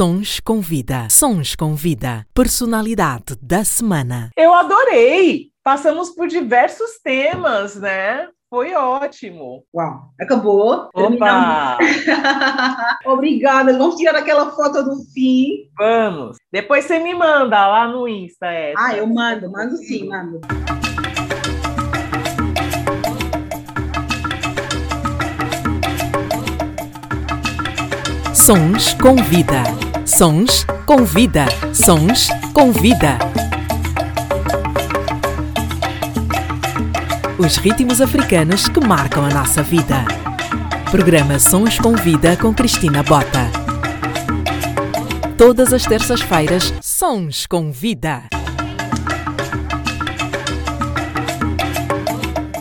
Sons com Vida. Sons com Vida. Personalidade da semana. Eu adorei! Passamos por diversos temas, né? Foi ótimo. Uau, acabou. Opa! Obrigada. Vamos tirar aquela foto do fim. Vamos. Depois você me manda lá no Insta. Essa. Ah, eu mando, mando sim, mando. Sons com Vida. Sons com Vida. Sons com Vida. Os ritmos africanos que marcam a nossa vida. Programa Sons com Vida com Cristina Bota. Todas as terças-feiras, Sons com Vida.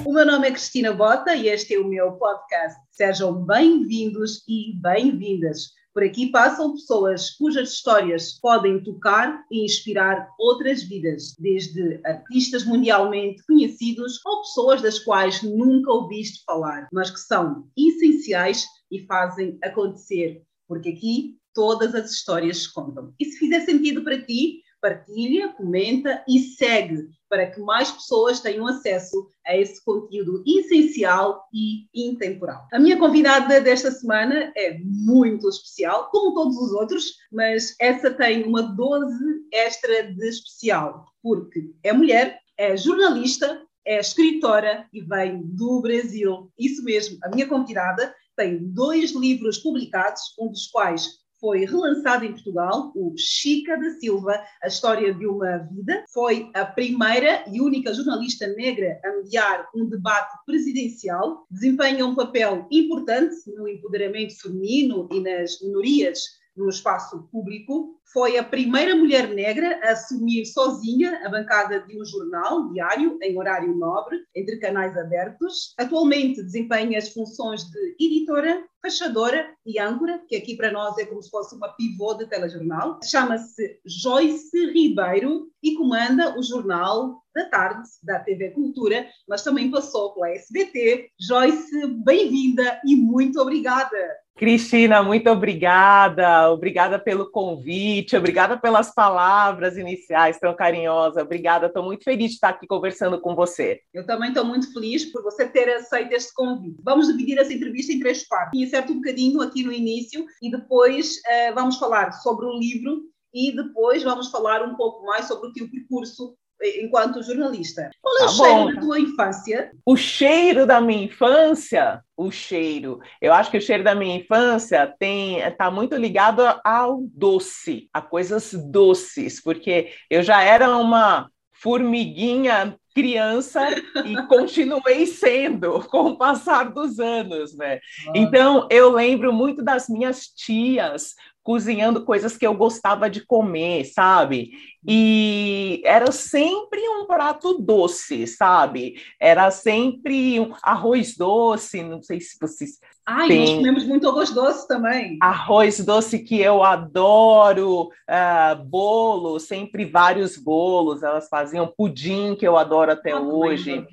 O meu nome é Cristina Bota e este é o meu podcast. Sejam bem-vindos e bem-vindas. Por aqui passam pessoas cujas histórias podem tocar e inspirar outras vidas, desde artistas mundialmente conhecidos ou pessoas das quais nunca ouviste falar, mas que são essenciais e fazem acontecer, porque aqui todas as histórias contam. E se fizer sentido para ti, partilha, comenta e segue para que mais pessoas tenham acesso a esse conteúdo essencial e intemporal. A minha convidada desta semana é muito especial, como todos os outros, mas essa tem uma dose extra de especial, porque é mulher, é jornalista, é escritora e vem do Brasil. Isso mesmo, a minha convidada tem dois livros publicados, um dos quais foi relançado em Portugal, o Chica da Silva, a história de uma vida. Foi a primeira e única jornalista negra a mediar um debate presidencial. Desempenha um papel importante no empoderamento feminino e nas minorias no espaço público. Foi a primeira mulher negra a assumir sozinha a bancada de um jornal diário em horário nobre, entre canais abertos. Atualmente desempenha as funções de editora, fechadora e âncora, que aqui para nós é como se fosse uma pivô de telejornal. Chama-se Joyce Ribeiro e comanda o jornal da tarde da TV Cultura, mas também passou pela SBT. Joyce, bem-vinda e muito obrigada. Cristina, muito obrigada. Obrigada pelo convite, obrigada pelas palavras iniciais tão carinhosas. Obrigada, estou muito feliz de estar aqui conversando com você. Eu também estou muito feliz por você ter aceito este convite. Vamos dividir essa entrevista em três partes. Incerto um bocadinho aqui no início e depois uh, vamos falar sobre o livro e depois vamos falar um pouco mais sobre o teu percurso enquanto jornalista. Qual é tá o bom. cheiro da tua infância? O cheiro da minha infância? O cheiro. Eu acho que o cheiro da minha infância tem está muito ligado ao doce, a coisas doces, porque eu já era uma formiguinha criança e continuei sendo com o passar dos anos, né? Ah. Então eu lembro muito das minhas tias cozinhando coisas que eu gostava de comer, sabe? E era sempre um prato doce, sabe? Era sempre um arroz doce, não sei se vocês. Ai, têm... nós comemos muito arroz doce também. Arroz doce que eu adoro, uh, bolo, sempre vários bolos, elas faziam pudim que eu adoro até ah, hoje.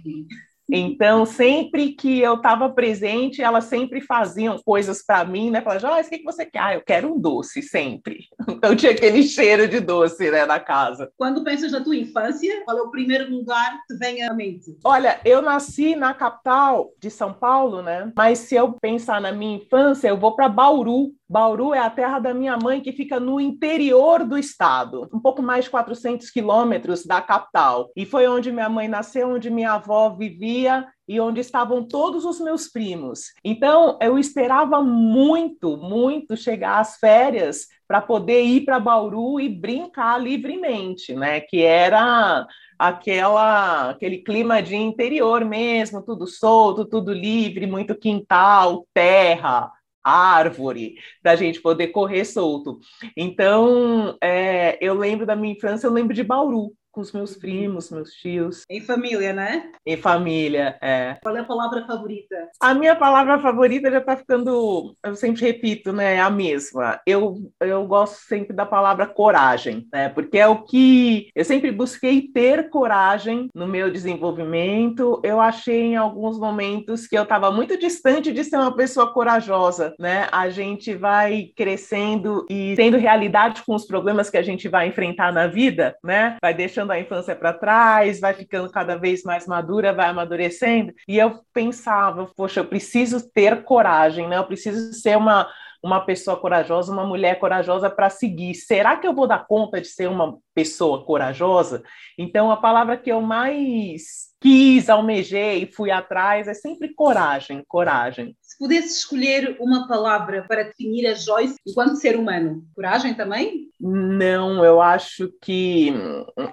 Então, sempre que eu estava presente, elas sempre faziam coisas para mim, né? Falavam, Joyce, o que, que você quer? Ah, eu quero um doce, sempre. Então, tinha aquele cheiro de doce, né, na casa. Quando pensas na tua infância, qual é o primeiro lugar que vem à mente? Olha, eu nasci na capital de São Paulo, né? Mas se eu pensar na minha infância, eu vou para Bauru, Bauru é a terra da minha mãe, que fica no interior do estado, um pouco mais de 400 quilômetros da capital. E foi onde minha mãe nasceu, onde minha avó vivia e onde estavam todos os meus primos. Então, eu esperava muito, muito chegar às férias para poder ir para Bauru e brincar livremente, né? Que era aquela aquele clima de interior mesmo, tudo solto, tudo livre, muito quintal, terra, árvore, da gente poder correr solto. Então, é, eu lembro da minha infância, eu lembro de Bauru, com os meus primos, meus tios. Em família, né? Em família, é. Qual é a palavra favorita? A minha palavra favorita já está ficando, eu sempre repito, né, a mesma. Eu, eu gosto sempre da palavra coragem, né? Porque é o que eu sempre busquei ter coragem no meu desenvolvimento. Eu achei em alguns momentos que eu estava muito distante de ser uma pessoa corajosa, né? A gente vai crescendo e tendo realidade com os problemas que a gente vai enfrentar na vida, né? Vai deixando a infância para trás, vai ficando cada vez mais madura, vai amadurecendo. E eu pensava, poxa, eu preciso ter coragem, né? Eu preciso ser uma uma pessoa corajosa, uma mulher corajosa para seguir. Será que eu vou dar conta de ser uma pessoa corajosa? Então, a palavra que eu mais quis, almejei e fui atrás é sempre coragem, coragem. Se pudesse escolher uma palavra para definir a Joyce enquanto ser humano, coragem também? Não, eu acho que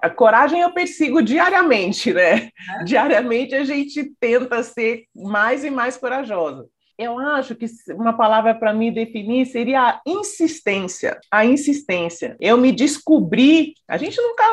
a coragem eu persigo diariamente, né? É. Diariamente a gente tenta ser mais e mais corajosa. Eu acho que uma palavra para me definir seria a insistência. A insistência. Eu me descobri, a gente nunca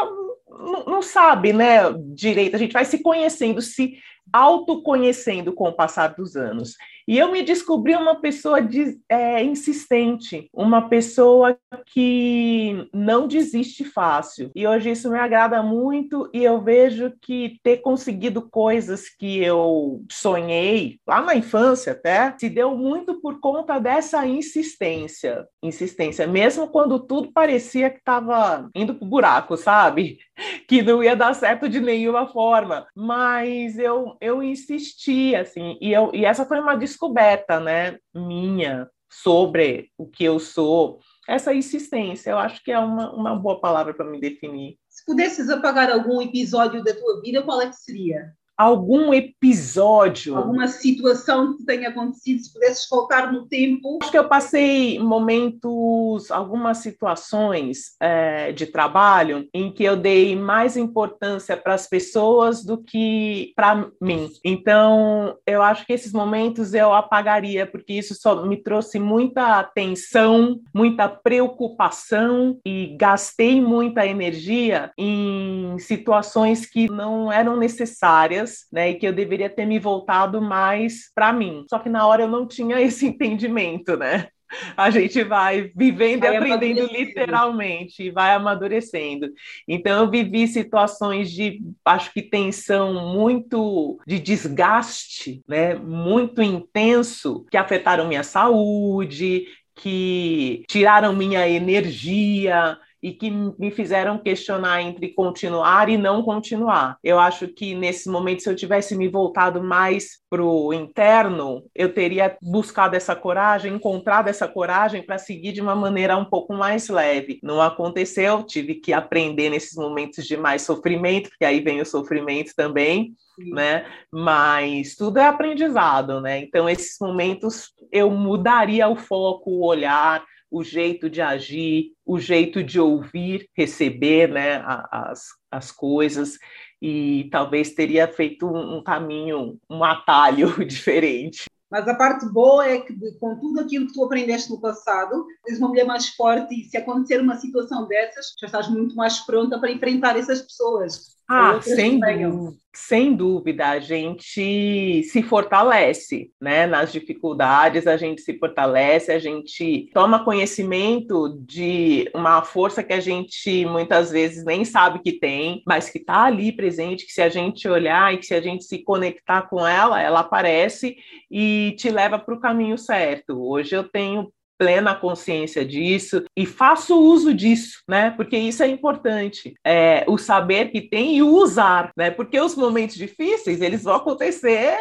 não, não sabe, né, direito, a gente vai se conhecendo, se autoconhecendo com o passar dos anos. E eu me descobri uma pessoa de, é, insistente, uma pessoa que não desiste fácil. E hoje isso me agrada muito e eu vejo que ter conseguido coisas que eu sonhei lá na infância até se deu muito por conta dessa insistência. Insistência, mesmo quando tudo parecia que estava indo para o buraco, sabe? Que não ia dar certo de nenhuma forma. Mas eu, eu insisti, assim, e, eu, e essa foi uma descoberta, né, minha sobre o que eu sou. Essa insistência, eu acho que é uma, uma boa palavra para me definir. Se pudesses apagar algum episódio da tua vida, qual é que seria? Algum episódio. Alguma situação que tenha acontecido, se pudesses voltar no tempo. Acho que eu passei momentos, algumas situações é, de trabalho em que eu dei mais importância para as pessoas do que para mim. Então, eu acho que esses momentos eu apagaria, porque isso só me trouxe muita atenção, muita preocupação e gastei muita energia em situações que não eram necessárias né? E que eu deveria ter me voltado mais para mim. Só que na hora eu não tinha esse entendimento, né? a gente vai vivendo vai e aprendendo literalmente, e vai amadurecendo. Então, eu vivi situações de, acho que tensão muito, de desgaste, né, muito intenso, que afetaram minha saúde, que tiraram minha energia, e que me fizeram questionar entre continuar e não continuar. Eu acho que nesse momento, se eu tivesse me voltado mais para o interno, eu teria buscado essa coragem, encontrado essa coragem para seguir de uma maneira um pouco mais leve. Não aconteceu, tive que aprender nesses momentos de mais sofrimento, porque aí vem o sofrimento também. Né? Mas tudo é aprendizado, né? Então, esses momentos eu mudaria o foco, o olhar, o jeito de agir, o jeito de ouvir, receber né, as, as coisas, e talvez teria feito um, caminho, um atalho diferente. Mas a parte boa é que, com tudo aquilo que tu aprendeste no passado, és uma mulher mais forte e se acontecer uma situação dessas, já estás muito mais pronta para enfrentar essas pessoas. Ah, sem dúvida, sem dúvida, a gente se fortalece, né? Nas dificuldades, a gente se fortalece, a gente toma conhecimento de uma força que a gente muitas vezes nem sabe que tem, mas que está ali presente, que se a gente olhar e que se a gente se conectar com ela, ela aparece e te leva para o caminho certo. Hoje eu tenho plena consciência disso e faço uso disso, né? Porque isso é importante, é, o saber que tem e o usar, né? Porque os momentos difíceis eles vão acontecer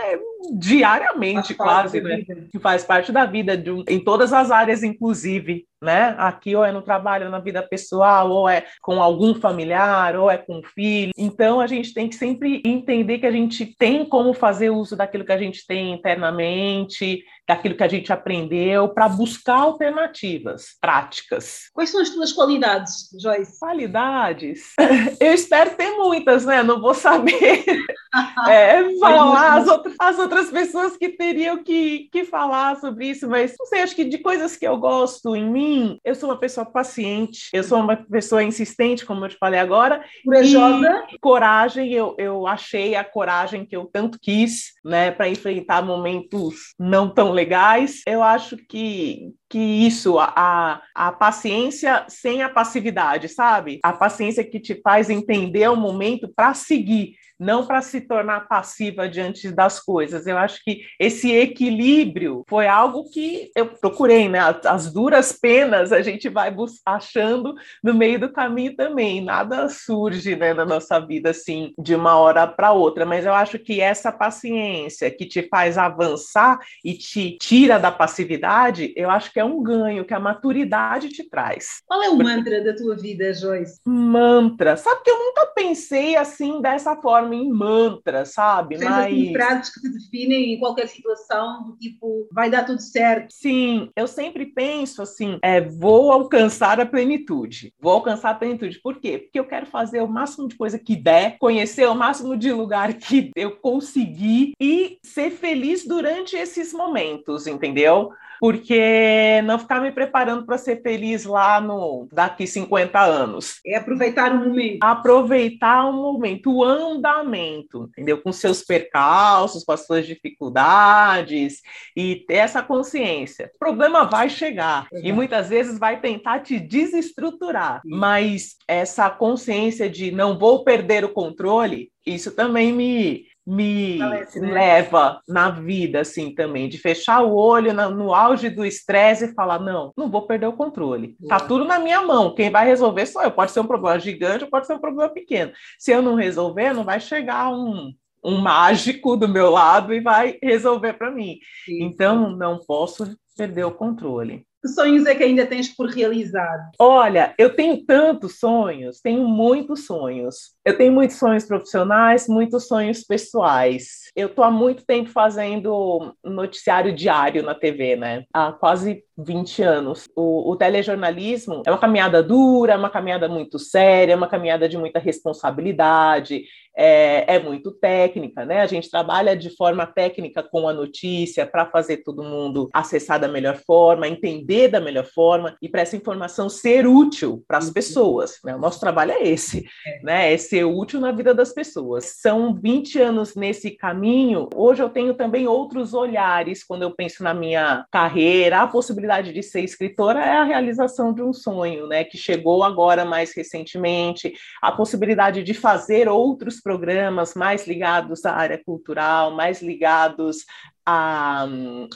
diariamente, quase, né? Que faz parte da vida de um, em todas as áreas, inclusive, né? Aqui ou é no trabalho, ou na vida pessoal, ou é com algum familiar, ou é com um filho. Então a gente tem que sempre entender que a gente tem como fazer uso daquilo que a gente tem internamente, daquilo que a gente aprendeu, para buscar alternativas práticas. Quais são as tuas qualidades, Joyce? Qualidades? Eu espero ter muitas, né? Não vou saber é, falar as outras, as outras outras pessoas que teriam que, que falar sobre isso, mas não sei, acho que de coisas que eu gosto em mim, eu sou uma pessoa paciente, eu sou uma pessoa insistente, como eu te falei agora. Corajosa. E coragem, eu, eu achei a coragem que eu tanto quis, né, para enfrentar momentos não tão legais. Eu acho que, que isso, a, a paciência sem a passividade, sabe? A paciência que te faz entender o momento para seguir não para se tornar passiva diante das coisas. Eu acho que esse equilíbrio foi algo que eu procurei, né? As duras penas a gente vai achando no meio do caminho também. Nada surge né, na nossa vida assim de uma hora para outra, mas eu acho que essa paciência que te faz avançar e te tira da passividade, eu acho que é um ganho que a maturidade te traz. Qual é o mantra da tua vida, Joyce? Mantra. Sabe que eu nunca pensei assim dessa forma em mantra, sabe? Tens Mas... assim, frases que te definem em qualquer situação, do tipo, vai dar tudo certo. Sim, eu sempre penso assim, é, vou alcançar a plenitude. Vou alcançar a plenitude. Por quê? Porque eu quero fazer o máximo de coisa que der, conhecer o máximo de lugar que eu conseguir e ser feliz durante esses momentos, entendeu? Porque não ficar me preparando para ser feliz lá no daqui 50 anos. É aproveitar o momento. Aproveitar o momento, o andamento, entendeu? Com seus percalços, com as suas dificuldades e ter essa consciência. O problema vai chegar e muitais vezes vai tentar te desestruturar, mas essa consciência de não vou perder o controle, isso também me me né? leva na vida, assim, também, de fechar o olho no, no auge do estresse e falar, não, não vou perder o controle. Tá tudo na minha mão, quem vai resolver sou eu. Pode ser um problema gigante pode ser um problema pequeno. Se eu não resolver, não vai chegar um, um mágico do meu lado e vai resolver para mim. Sim. Então, não posso perder o controle. Que sonhos é que ainda tens por realizar? Olha, eu tenho tantos sonhos, tenho muitos sonhos. Eu tenho muitos sonhos profissionais, muitos sonhos pessoais. Eu estou há muito tempo fazendo noticiário diário na TV, né? Há quase 20 anos. O, o, telejornalismo é uma caminhada dura, é uma caminhada muito séria, é uma caminhada de muita responsabilidade, é, é muito técnica, né? A gente trabalha de forma técnica com a notícia para fazer todo mundo acessar da melhor forma, entender da melhor forma e para essa informação ser útil para as uhum. pessoas. Né? O nosso trabalho é esse, é. né? É ser útil na vida das pessoas. São 20 anos nesse caminho. Hoje eu tenho também outros olhares quando eu penso na minha carreira, a possibilidade possibilidade de ser escritora é a realização de um sonho, né, que chegou agora mais recentemente, a possibilidade de fazer outros programas mais ligados à área cultural, mais ligados a,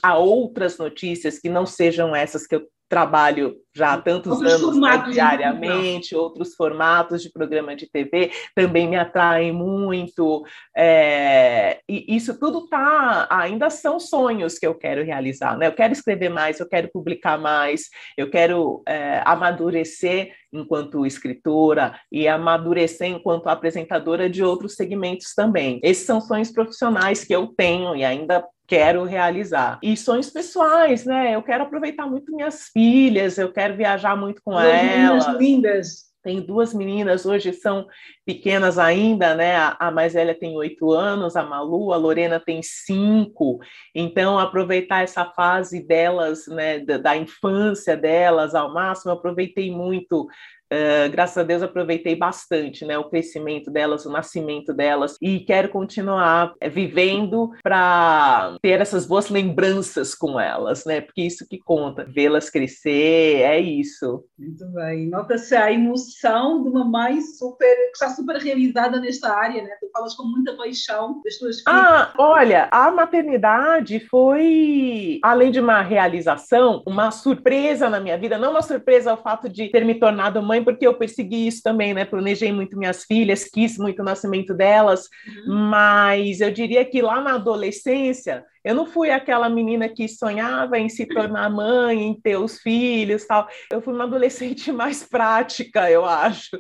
a outras notícias que não sejam essas que eu trabalho já há tantos outros anos né, diariamente, outros formatos de programa de TV também me atraem muito. É, e isso tudo tá, ainda são sonhos que eu quero realizar. Né? Eu quero escrever mais, eu quero publicar mais, eu quero é, amadurecer enquanto escritora e amadurecer enquanto apresentadora de outros segmentos também. Esses são sonhos profissionais que eu tenho e ainda quero realizar. E sonhos pessoais, né? Eu quero aproveitar muito minhas filhas, eu quero viajar muito com Duas elas. lindas. Tenho duas meninas, hoje são pequenas ainda, né? A, mais velha tem oito anos, a Malu, a Lorena tem cinco. Então, aproveitar essa fase delas, né, da, da infância delas ao máximo, aproveitei muito Uh, graças a Deus aproveitei bastante né, o crescimento delas, o nascimento delas, e quero continuar eh, vivendo para ter essas boas lembranças com elas, né? Porque isso que conta, vê-las crescer, é isso. Muito bem. Nota-se a emoção de uma mãe super, que está super realizada nesta área, né? Tu falas com muita paixão das tuas filhas. Ah, olha, a maternidade foi, além de uma realização, uma surpresa na minha vida, não uma surpresa o fato de ter me tornado mãe porque eu persegui isso também, né? Planejei muito minhas filhas, quis muito o nascimento delas, uhum. mas eu diria que lá na adolescência Eu não fui aquela menina que sonhava em se tornar mãe, em ter os filhos, tal. Eu fui uma adolescente mais prática, eu acho.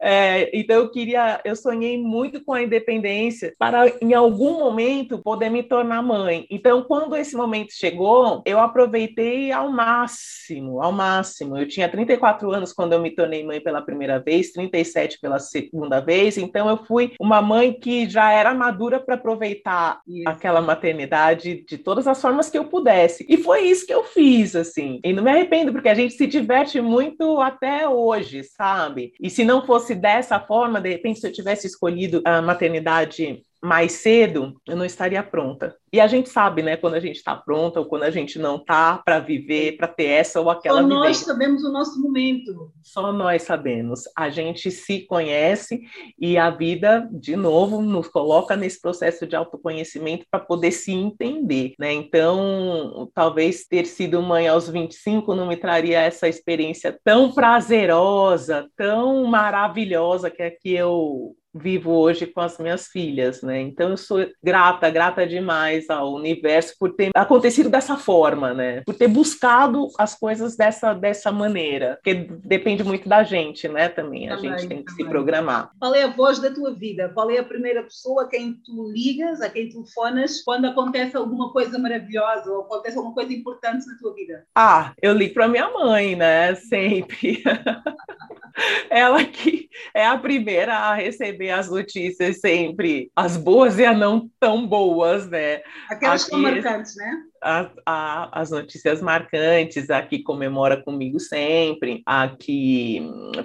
É, então eu queria, eu sonhei muito com a independência para em algum momento poder me tornar mãe. Então quando esse momento chegou, eu aproveitei ao máximo, ao máximo. Eu tinha 34 anos quando eu me tornei mãe pela primeira vez, 37 pela segunda vez. Então eu fui uma mãe que já era madura para aproveitar Isso. aquela maternidade de todas as formas que eu pudesse. E foi isso que eu fiz, assim. E não me arrependo, porque a gente se diverte muito até hoje, sabe? E se não fosse dessa forma, de repente, se eu tivesse escolhido a maternidade mais cedo, eu não estaria pronta. E a gente sabe, né, quando a gente está pronta ou quando a gente não está para viver, para ter essa ou aquela Só vivência. nós sabemos o nosso momento. Só nós sabemos. A gente se conhece e a vida, de novo, nos coloca nesse processo de autoconhecimento para poder se entender, né? Então, talvez ter sido mãe aos 25 não me traria essa experiência tão prazerosa, tão maravilhosa que é que eu vivo hoje com as minhas filhas, né? Então eu sou grata, grata demais ao universo por ter acontecido dessa forma, né? Por ter buscado as coisas dessa dessa maneira, porque depende muito da gente, né? Também a também, gente tem que também. se programar. Qual é a voz da tua vida? Qual é a primeira pessoa a quem tu ligas, a quem telefonas quando acontece alguma coisa maravilhosa ou acontece alguma coisa importante na tua vida? Ah, eu ligo para minha mãe, né? Sempre. Ela que é a primeira a receber as notícias sempre, as boas e as não tão boas, né? Aquelas que são marcantes, né? A, a, as notícias marcantes, a que comemora comigo sempre, a que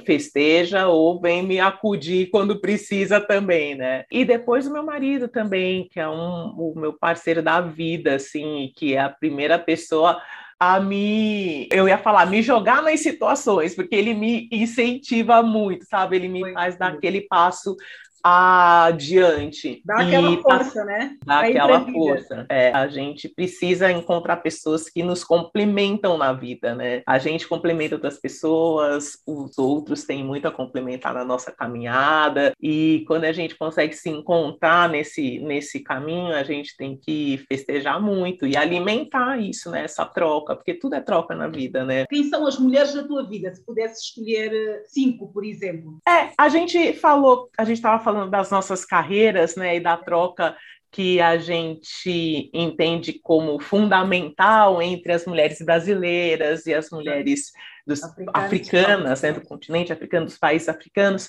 festeja ou vem me acudir quando precisa também, né? E depois o meu marido também, que é um, o meu parceiro da vida, assim, que é a primeira pessoa a me, eu ia falar, me jogar nas situações, porque ele me incentiva muito, sabe? Ele me Foi faz dar aquele passo adiante. Dá aquela força, né? Dá aquela força. É, a gente precisa encontrar pessoas que nos complementam na vida, né? A gente complementa outras pessoas, os outros têm muito a complementar na nossa caminhada, e quando a gente consegue se encontrar nesse, nesse caminho, a gente tem que festejar muito e alimentar isso, né? Essa troca, porque tudo é troca na vida, né? Quem são as mulheres da tua vida? Se pudesse escolher eh, cinco, por exemplo. É, a gente falou, a gente estava falando falando das nossas carreiras, né, e da troca que a gente entende como fundamental entre as mulheres brasileiras e as mulheres dos, africanas, né, do continente africano, dos países africanos.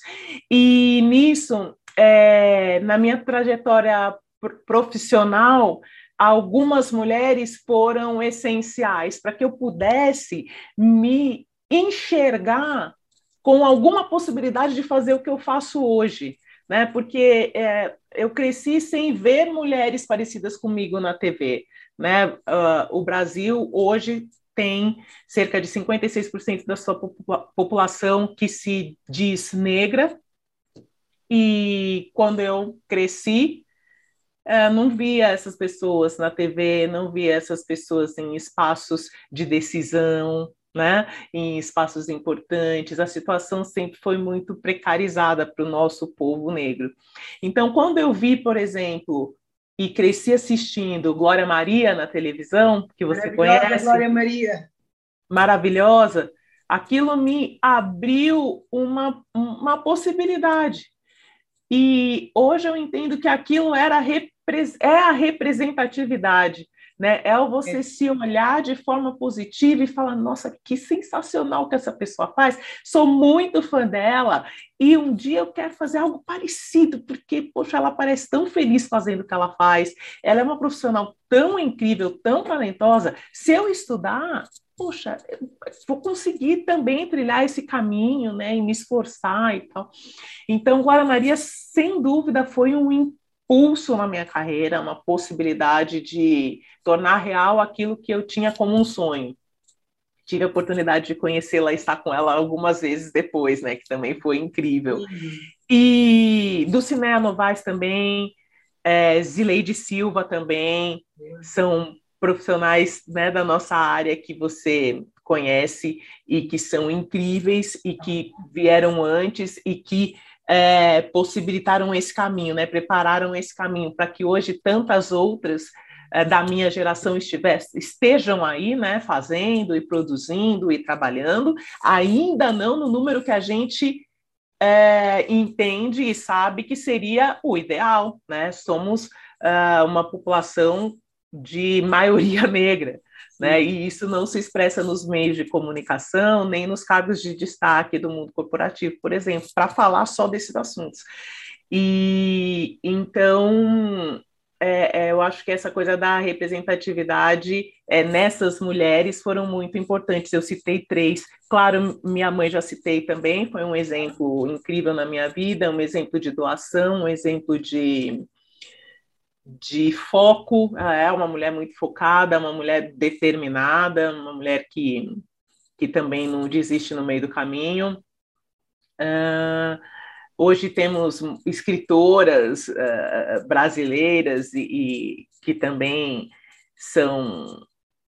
E nisso, é, na minha trajetória profissional, algumas mulheres foram essenciais para que eu pudesse me enxergar com alguma possibilidade de fazer o que eu faço hoje né? Porque é, eu cresci sem ver mulheres parecidas comigo na TV, né? Uh, o Brasil hoje tem cerca de 56% da sua população que se diz negra, e quando eu cresci, uh, não via essas pessoas na TV, não via essas pessoas em espaços de decisão, né, em espaços importantes, a situação sempre foi muito precarizada para o nosso povo negro. Então, quando eu vi, por exemplo, e cresci assistindo Glória Maria na televisão, que você conhece. Glória Maria. Maravilhosa. Aquilo me abriu uma, uma possibilidade. E hoje eu entendo que aquilo era é a representatividade né? É o você é. se olhar de forma positiva e falar, nossa, que sensacional que essa pessoa faz, sou muito fã dela, e um dia eu quero fazer algo parecido, porque, poxa, ela parece tão feliz fazendo o que ela faz, ela é uma profissional tão incrível, tão talentosa, se eu estudar, poxa, vou conseguir também trilhar esse caminho, né, e me esforçar e tal. Então, Glória Maria, sem dúvida, foi um impulso na minha carreira, uma possibilidade de tornar real aquilo que eu tinha como um sonho. Tive a oportunidade de conhecê-la e estar com ela algumas vezes depois, né, que também foi incrível. Uhum. E do Cineia Novaes também, é, Zileide Silva também, uhum. são profissionais né, da nossa área que você conhece e que são incríveis e que vieram antes e que é, possibilitaram esse caminho, né? prepararam esse caminho para que hoje tantas outras é, da minha geração estivesse, estejam aí, né, fazendo e produzindo e trabalhando, ainda não no número que a gente é, entende e sabe que seria o ideal, né? Somos uh, uma população de maioria negra, né? E isso não se expressa nos meios de comunicação, nem nos cargos de destaque do mundo corporativo, por exemplo, para falar só desses assuntos. E então é, é, eu acho que essa coisa da representatividade é, nessas mulheres foram muito importantes. Eu citei três. Claro, minha mãe já citei também, foi um exemplo incrível na minha vida, um exemplo de doação, um exemplo de, de foco. Ela é uma mulher muito focada, uma mulher determinada, uma mulher que, que também não desiste no meio do caminho. Uh, Hoje temos escritoras uh, brasileiras e, e, que também são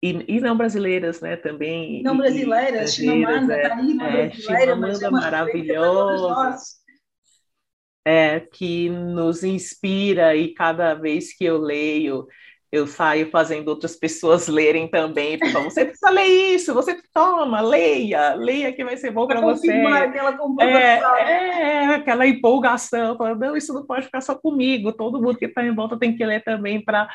e, e, não brasileiras, né? Também não brasileiras, Chimamanda, é, tá aí, uma é, Chimamanda é maravilhosa, é que nos inspira e cada vez que eu leio eu saio fazendo outras pessoas lerem também. Então, você precisa ler isso, você toma, leia, leia que vai ser bom para você. Aquela é, é, aquela empolgação, falando, não, isso não pode ficar só comigo, todo mundo que está em volta tem que ler também para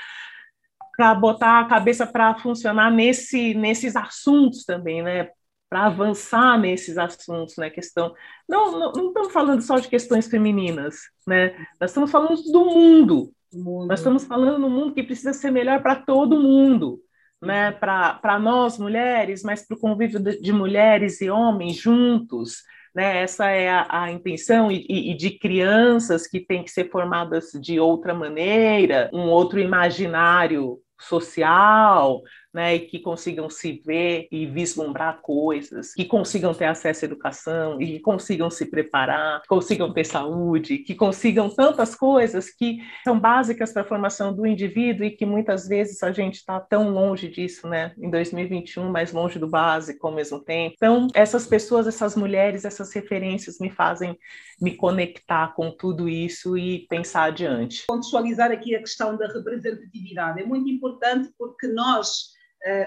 para botar a cabeça para funcionar nesse, nesses assuntos também, né? Para avançar nesses assuntos, né? Questão. Não, não, não estamos falando só de questões femininas, né? Nós estamos falando do mundo, Mundo. Nós estamos falando no mundo que precisa ser melhor para todo mundo, né? para nós mulheres, mas para o convívio de, de, mulheres e homens juntos. Né? Essa é a, a intenção, e, e, de crianças que têm que ser formadas de outra maneira, um outro imaginário social, né, e que consigam se ver e vislumbrar coisas, que consigam ter acesso à educação e que consigam se preparar, que consigam ter saúde, que consigam tantas coisas que são básicas para a formação do indivíduo e que muitas vezes a gente está tão longe disso, né, em 2021, mais longe do básico ao mesmo tempo. Então, essas pessoas, essas mulheres, essas referências me fazem me conectar com tudo isso e pensar adiante. Contextualizar aqui a questão da representatividade é muito importante porque nós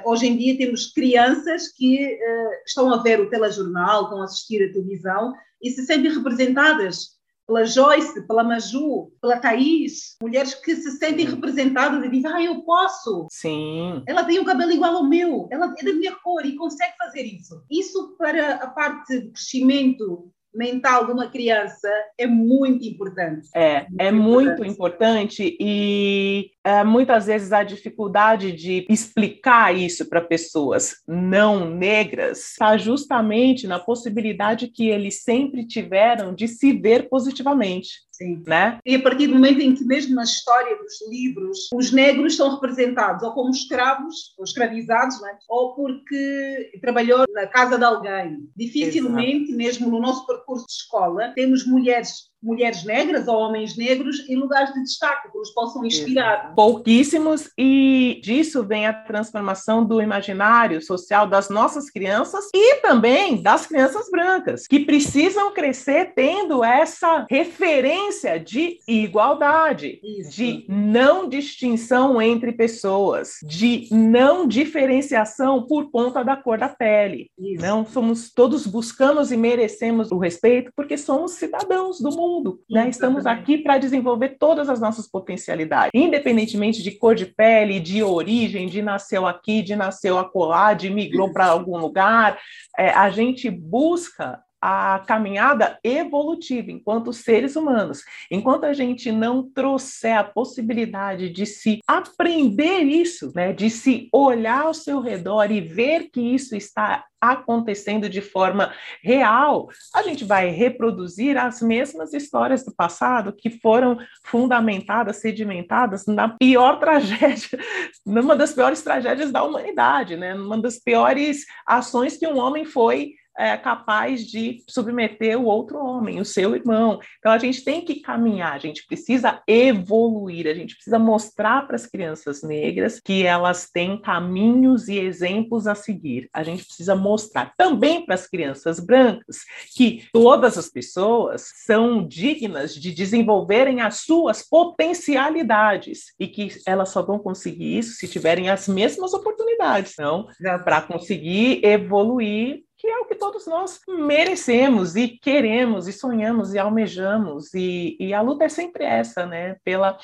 hoje em dia temos crianças que uh, estão a ver o telejornal, estão a assistir a televisão e se sentem representadas pela Joyce, pela Maju, pela Thaís, mulheres que se sentem representadas e dizem, ah, eu posso. Sim. Ela tem o um cabelo igual ao meu, ela é da minha cor e consegue fazer isso. Isso para a parte de crescimento mental de uma criança é muito importante. É, muito é importante. muito importante e é, muitas vezes a dificuldade de explicar isso para pessoas não negras está justamente na possibilidade que eles sempre tiveram de se ver positivamente. Sim. Né? E a partir do momento em que, mesmo na história dos livros, os negros são representados ou como escravos, ou escravizados, né? ou porque trabalhou na casa de alguém. Dificilmente, Exato. mesmo no nosso percurso de escola, temos mulheres mulheres negras ou homens negros em lugares de destaque, que os possam inspirar. Pouquíssimos, e disso vem a transformação do imaginário social das nossas crianças e também das crianças brancas, que precisam crescer tendo essa referência de igualdade, Isso. de não distinção entre pessoas, de não diferenciação por conta da cor da pele. Isso. Não somos todos buscamos e merecemos o respeito porque somos cidadãos do mundo mundo. Né? Estamos aqui para desenvolver todas as nossas potencialidades, independentemente de cor de pele, de origem, de nasceu aqui, de nasceu acolá, de migrou para algum lugar. É, a gente busca a caminhada evolutiva enquanto seres humanos. Enquanto a gente não trouxer a possibilidade de se aprender isso, né, de se olhar ao seu redor e ver que isso está acontecendo de forma real, a gente vai reproduzir as mesmas histórias do passado que foram fundamentadas, sedimentadas na pior tragédia, numa das piores tragédias da humanidade, né? Numa das piores ações que um homem foi é, capaz de submeter o outro homem, o seu irmão. Então a gente tem que caminhar, a gente precisa evoluir, a gente precisa mostrar para as crianças negras que elas têm caminhos e exemplos a seguir. A gente precisa mostrar também para as crianças brancas que todas as pessoas são dignas de desenvolverem as suas potencialidades e que elas só vão conseguir isso se tiverem as mesmas oportunidades, não? Para conseguir evoluir que é o que todos nós merecemos e queremos e sonhamos e almejamos e, e a luta é sempre essa, né? Pela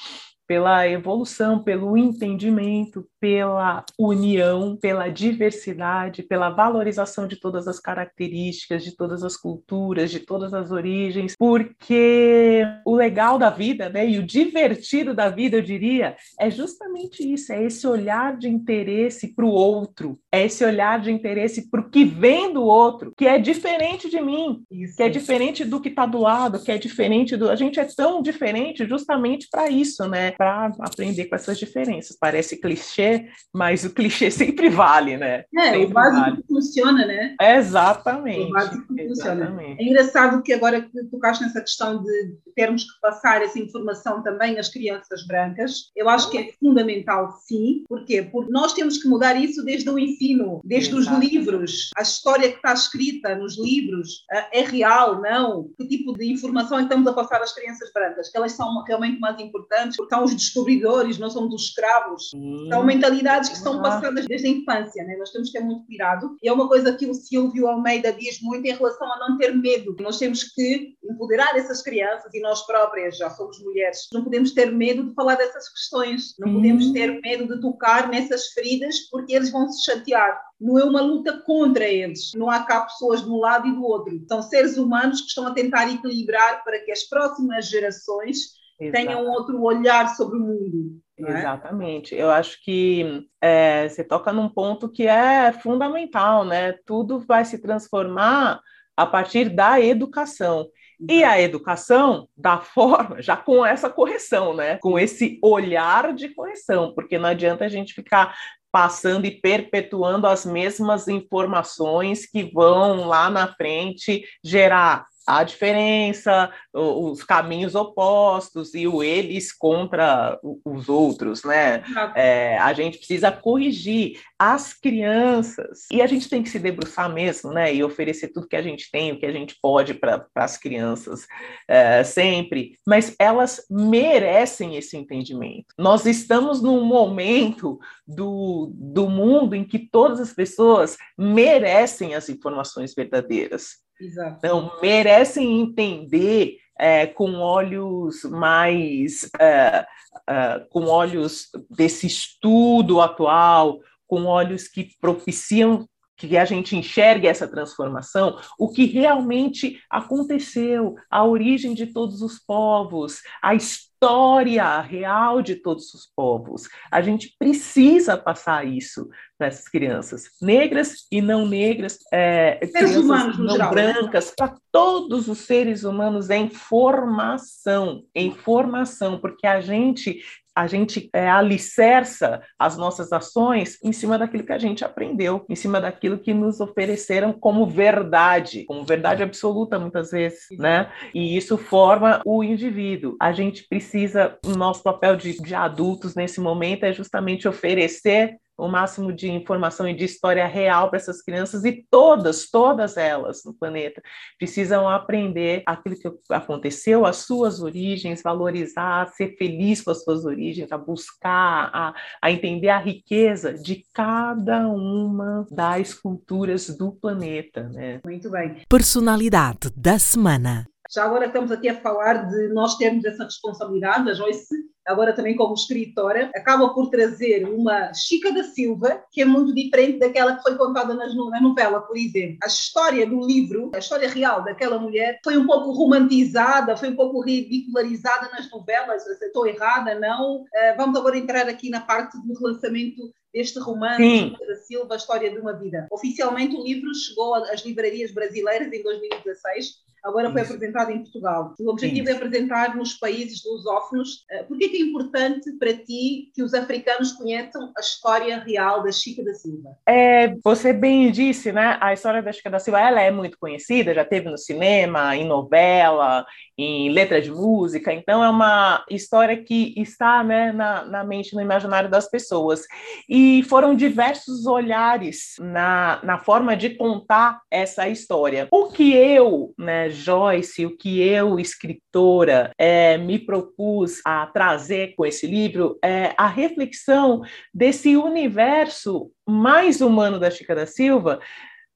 pela evolução, pelo entendimento, pela união, pela diversidade, pela valorização de todas as características, de todas as culturas, de todas as origens, porque o legal da vida, né, e o divertido da vida, eu diria, é justamente isso, é esse olhar de interesse para o outro, é esse olhar de interesse para o que vem do outro, que é diferente de mim, isso. que é diferente do que está do lado, que é diferente do... A gente é tão diferente justamente para isso, né, para aprender com essas diferenças. Parece clichê, mas o clichê sempre vale, né? É, sempre o básico vale. funciona, né? Exatamente. O básico funciona. É engraçado que agora que tocaste nessa questão de termos que passar essa informação também às crianças brancas, eu acho que é fundamental, sim. Porquê? Porque nós temos que mudar isso desde o ensino, desde Exato. os livros. A história que está escrita nos livros eh, é real, não? Que tipo de informação estamos a passar às crianças brancas? Que elas são realmente mais importantes, porque são os descobridores, não somos os escravos. Sim. São mentalidades que são passadas desde a infância, né? nós temos que ter muito cuidado. E é uma coisa que o Silvio Almeida diz muito em relação a não ter medo. Nós temos que empoderar essas crianças e nós próprias, já somos mulheres, não podemos ter medo de falar dessas questões, não podemos ter medo de tocar nessas feridas porque eles vão se chatear. Não é uma luta contra eles, não há cá pessoas de um lado e do outro. São seres humanos que estão a tentar equilibrar para que as próximas gerações Exato. tenham outro olhar sobre o mundo. É? Exatamente. Eu acho que é, você toca num ponto que é fundamental, né? Tudo vai se transformar a partir da educação. E a educação da forma, já com essa correção, né? Com esse olhar de correção, porque não adianta a gente ficar passando e perpetuando as mesmas informações que vão lá na frente gerar a diferença, os caminhos opostos e o eles contra os outros, né? É, a gente precisa corrigir as crianças e a gente tem que se debruçar mesmo, né? E oferecer tudo que a gente tem, o que a gente pode para as crianças é, sempre, mas elas merecem esse entendimento. Nós estamos num momento do, do mundo em que todas as pessoas merecem as informações verdadeiras. Exato. Então, merecem entender é, com olhos mais é, é, com olhos desse estudo atual, com olhos que propiciam que a gente enxergue essa transformação, o que realmente aconteceu, a origem de todos os povos, a história real de todos os povos. A gente precisa passar isso para essas crianças, negras e não negras, é, crianças humanos, não geral, né? brancas, para todos os seres humanos em formação, em formação, porque a gente a gente é, alicerça as nossas ações em cima daquilo que a gente aprendeu, em cima daquilo que nos ofereceram como verdade, como verdade absoluta muitas vezes, né? E isso forma o indivíduo. A gente precisa, o nosso papel de, de adultos nesse momento é justamente oferecer o máximo de informação e de história real para essas crianças e todas, todas elas no planeta precisam aprender aquilo que aconteceu, as suas origens, valorizar, ser feliz com as suas origens, a buscar, a, a entender a riqueza de cada uma das culturas do planeta. Né? Muito bem. Personalidade da semana. Já agora estamos aqui a falar de nós termos essa responsabilidade, a Joyce agora também como escritora, acaba por trazer uma Chica da Silva, que é muito diferente daquela que foi contada nas, na novela, por exemplo. A história do livro, a história real daquela mulher, foi um pouco romantizada, foi um pouco ridicularizada nas novelas, estou errada, não. Uh, vamos agora entrar aqui na parte do relançamento deste romance Chica da Silva, A História de uma Vida. Oficialmente o livro chegou às livrarias brasileiras em 2016 agora foi apresentado em Portugal. O objetivo Isso. é apresentar nos países lusófonos. Uh, Por que é importante para ti que os africanos conheçam a história real da Chica da Silva? É, você bem disse, né? A história da Chica da Silva ela é muito conhecida, já teve no cinema, em novela, em letra de música, então é uma história que está né, na, na mente, no imaginário das pessoas. E foram diversos olhares na, na forma de contar essa história. O que eu, né, Joyce, o que eu, escritora, é, me propus a trazer com esse livro é a reflexão desse universo mais humano da Chica da Silva,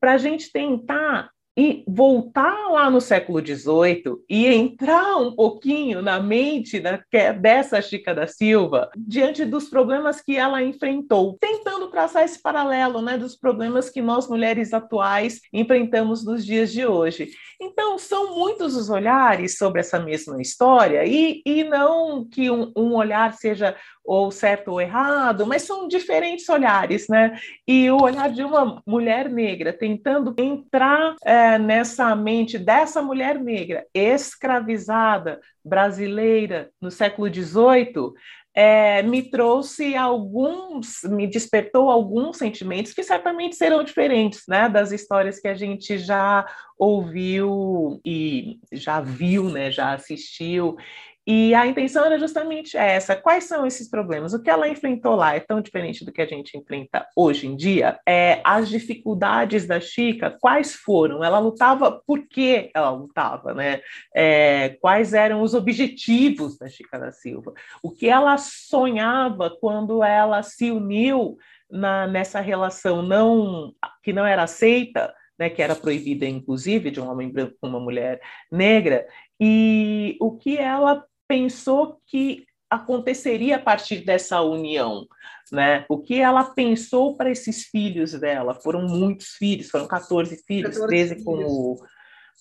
para a gente tentar e voltar lá no século XVIII e entrar um pouquinho na mente da, dessa Chica da Silva diante dos problemas que ela enfrentou, tentando traçar esse paralelo né, dos problemas que nós mulheres atuais enfrentamos nos dias de hoje. Então, são muitos os olhares sobre essa mesma história, e, e não que um, um olhar seja ou certo ou errado, mas são diferentes olhares, né? E o olhar de uma mulher negra tentando entrar é, nessa mente dessa mulher negra escravizada brasileira no século XVIII é, me trouxe alguns, me despertou alguns sentimentos que certamente serão diferentes, né, das histórias que a gente já ouviu e já viu, né, já assistiu. E a intenção era justamente essa: quais são esses problemas? O que ela enfrentou lá é tão diferente do que a gente enfrenta hoje em dia? É, as dificuldades da Chica, quais foram? Ela lutava por que ela lutava, né? É, quais eram os objetivos da Chica da Silva? O que ela sonhava quando ela se uniu na, nessa relação não que não era aceita? Né, que era proibida, inclusive, de um homem branco com uma mulher negra, e o que ela pensou que aconteceria a partir dessa união, né? O que ela pensou para esses filhos dela? Foram muitos filhos, foram 14 filhos, 14 13 com o,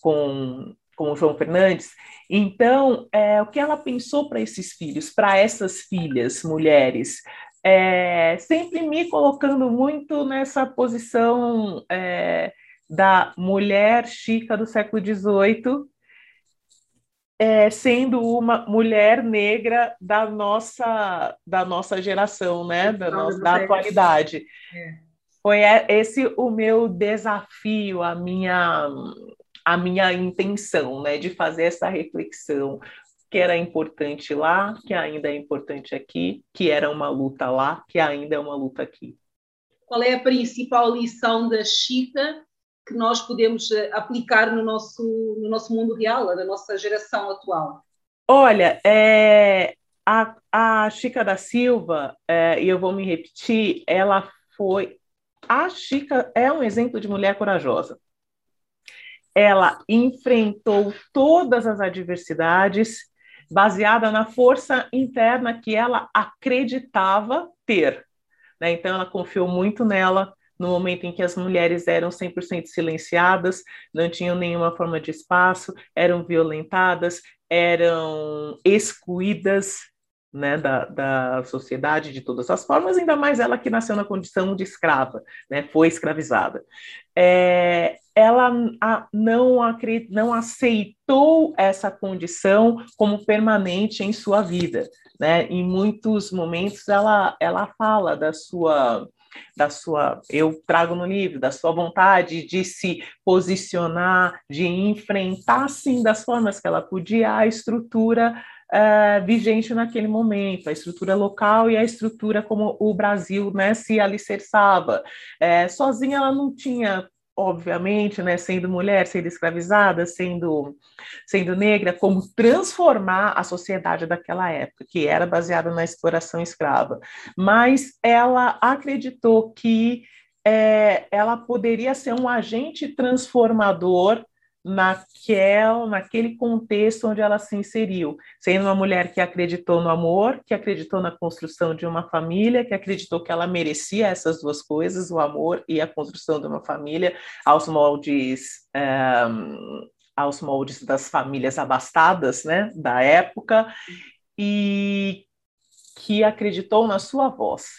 com, com o João Fernandes. Então, é, o que ela pensou para esses filhos, para essas filhas, mulheres? É, sempre me colocando muito nessa posição é, da mulher chica do século XVIII, é, sendo uma mulher negra da nossa da nossa geração, né, da, nossa, da atualidade. É. Foi esse o meu desafio, a minha a minha intenção, né, de fazer essa reflexão que era importante lá, que ainda é importante aqui, que era uma luta lá, que ainda é uma luta aqui. Qual é a principal lição da Chica que nós podemos eh, aplicar no nosso, no nosso mundo real, na nossa geração atual? Olha, é, a, a Chica da Silva, é, e eu vou me repetir, ela foi. A Chica é um exemplo de mulher corajosa. Ela enfrentou todas as adversidades baseada na força interna que ela acreditava ter. Né? Então, ela confiou muito nela, no momento em que as mulheres eram 100% silenciadas, não tinham nenhuma forma de espaço, eram violentadas, eram excluídas né, da, da sociedade de todas as formas, ainda mais ela que nasceu na condição de escrava, né, foi escravizada. É, ela a, não, acred, não aceitou essa condição como permanente em sua vida. Né? Em muitos momentos ela, ela fala da sua da sua, eu trago no livro, da sua vontade de se posicionar, de enfrentar, sim, das formas que ela podia, a estrutura uh, vigente naquele momento, a estrutura local e a estrutura como o Brasil né, se alicerçava. É, sozinha ela não tinha obviamente, né, sendo mulher, sendo escravizada, sendo, sendo negra, como transformar a sociedade daquela época, que era baseada na exploração escrava. Mas ela acreditou que é, ela poderia ser um agente transformador naquel, naquele contexto onde ela se inseriu, sendo uma mulher que acreditou no amor, que acreditou na construção de uma família, que acreditou que ela merecia essas duas coisas, o amor e a construção de uma família, aos moldes um, eh, aos moldes das famílias abastadas, né, da época, e que acreditou na sua voz.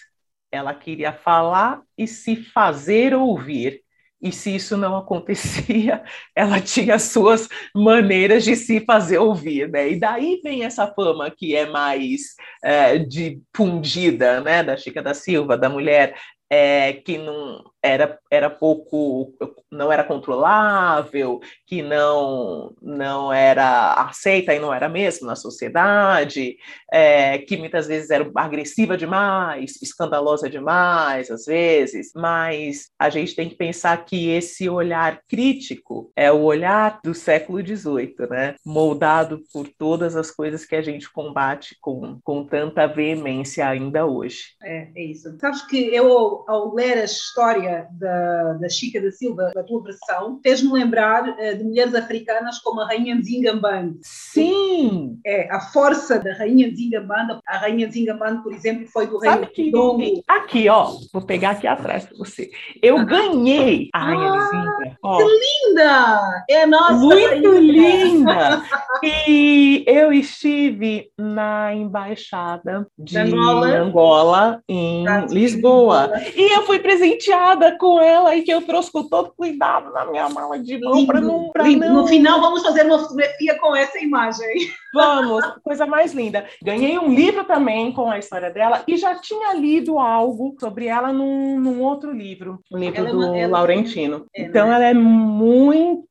Ela queria falar e se fazer ouvir e se isso não acontecia, ela tinha suas maneiras de se fazer ouvir, né? E daí vem essa fama que é mais é, difundida, né, da Chica da Silva, da mulher é, que não era, era pouco, não era controlável, que não, não era aceita e não era mesmo na sociedade, é, que muitas vezes era agressiva demais, escandalosa demais, às vezes, mas a gente tem que pensar que esse olhar crítico é o olhar do século XVIII, né? moldado por todas as coisas que a gente combate com, com tanta veemência ainda hoje. É, é isso. Sabes que eu ao, ler a história da, da Chica da Silva, da tua versão, fez-me lembrar uh, de mulheres africanas como a Rainha Nzingambane. Sim! É, a força da Rainha Nzingambane. A Rainha Nzingambane, por exemplo, foi do Reino que, Dongo. Aqui, ó, vou pegar aqui atrás para você. Eu ah. ganhei a Rainha ah, Nzinga. Que linda! É a nossa Muito rainha. linda! e eu estive na embaixada de Angola, Angola em Lisboa. E eu fui presenteada com ela e que eu trouxe com todo cuidado na minha mala de mão para não, não. No final, vamos fazer uma fotografia com essa imagem. Vamos, coisa mais linda. Ganhei um livro também com a história dela e já tinha lido algo sobre ela num, num outro livro, o um livro ela do é uma, Laurentino. É, então, né? ela é muito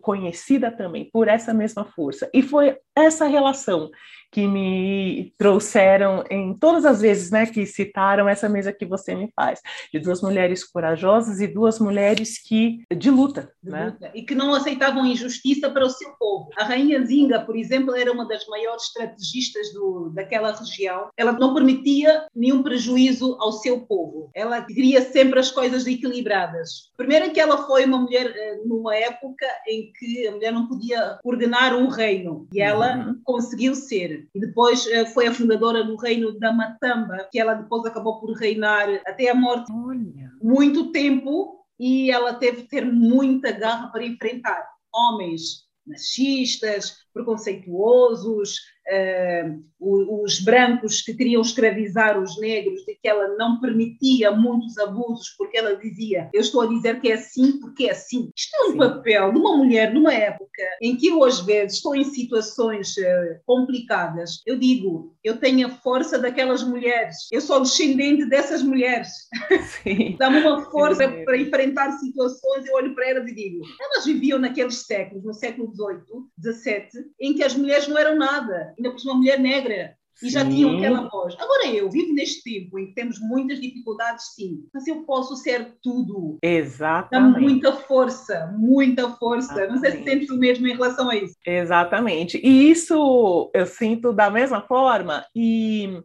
conhecida também por essa mesma força. E foi essa relação que me trouxeram em todas as vezes, né, que citaram essa mesa que você me faz, de duas mulheres corajosas e duas mulheres que de luta, de né? Luta. E que não aceitavam injustiça para o seu povo. A rainha Zinga, por exemplo, era uma das maiores estrategistas do, daquela região. Ela não permitia nenhum prejuízo ao seu povo. Ela queria sempre as coisas equilibradas. Primeiro que ela foi uma mulher eh, numa época em que a mulher não podia coordenar um reino e ela uhum. conseguiu ser e depois eh, foi a fundadora do reino da Matamba, que ela depois acabou por reinar até a morte Olha. muito tempo e ela teve que ter muita garra para enfrentar homens machistas, preconceituosos, uh, os brancos que queriam escravizar os negros, de que ela não permitia muitos abusos, porque ela dizia: Eu estou a dizer que é assim porque é assim. Isto é um Sim. papel de uma mulher numa época em que eu, às vezes, estou em situações uh, complicadas. Eu digo: Eu tenho a força daquelas mulheres, eu sou descendente dessas mulheres. Dá-me uma força para enfrentar situações. Eu olho para elas e digo: Elas viviam naqueles séculos, no século XVIII, XVII, em que as mulheres não eram nada ainda por uma mulher negra, e já sim. tinham aquela voz. Agora eu vivo neste tempo em que temos muitas dificuldades, sim, mas eu posso ser tudo. Exatamente. Dá muita força, muita força. Exatamente. Não sei se sentes o mesmo em relação a isso. Exatamente. E isso eu sinto da mesma forma, e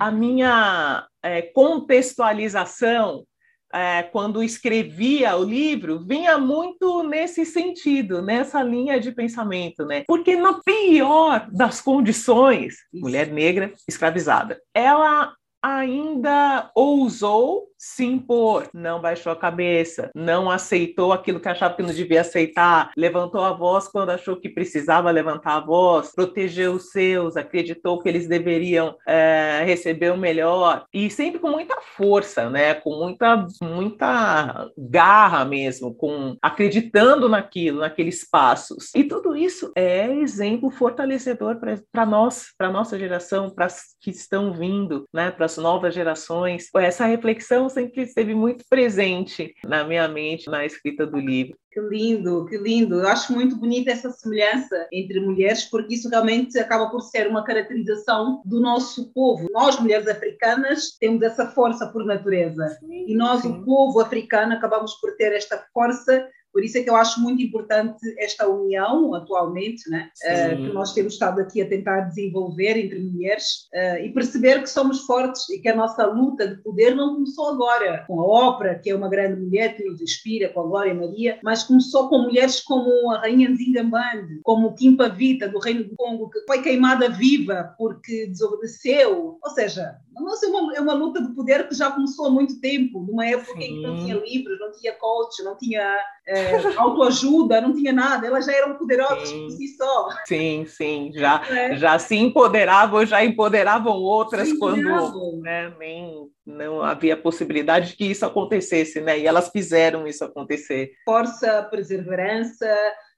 a minha é, contextualização é, quando escrevia o livro, vinha muito nesse sentido, nessa linha de pensamento, né? Porque na pior das condições, mulher negra escravizada, ela ainda ousou se impor, não baixou a cabeça, não aceitou aquilo que achava que não devia aceitar, levantou a voz quando achou que precisava levantar a voz, protegeu os seus, acreditou que eles deveriam é, receber o melhor e sempre com muita força, né? Com muita, muita garra mesmo, com acreditando naquilo, naqueles passos. E tudo isso é exemplo fortalecedor para nós, para nossa geração, para as que estão vindo, né? Para as novas gerações. Essa reflexão sempre esteve muito presente na minha mente na escrita do livro. Que lindo, que lindo. Eu acho muito bonita essa semelhança entre mulheres, porque isso realmente acaba por ser uma caracterização do nosso povo. Nós, mulheres africanas, temos essa força por natureza. Sim, e nós, sim. o povo africano, acabamos por ter esta força por isso é que eu acho muito importante esta união atualmente, né? Uh, que nós temos estado aqui a tentar desenvolver entre mulheres uh, e perceber que somos fortes e que a nossa luta de poder não começou agora com a ópera, que é uma grande mulher que nos inspira, com a Glória Maria, mas começou com mulheres como a Rainha Nzingambande, como Kimpa Vita, do Reino do Congo, que foi queimada viva porque desobedeceu. Ou seja, nossa, é uma, é uma luta de poder que já começou há muito tempo, numa época Sim. em que não tinha livros, não tinha coach, não tinha é, autoajuda, não tinha nada, elas já eram poderosas sim. por si só. Sim, sim, já, é. já se empoderavam, já empoderavam outras sim, quando né, nem não havia possibilidade de que isso acontecesse, né? E elas fizeram isso acontecer. Força, perseverança,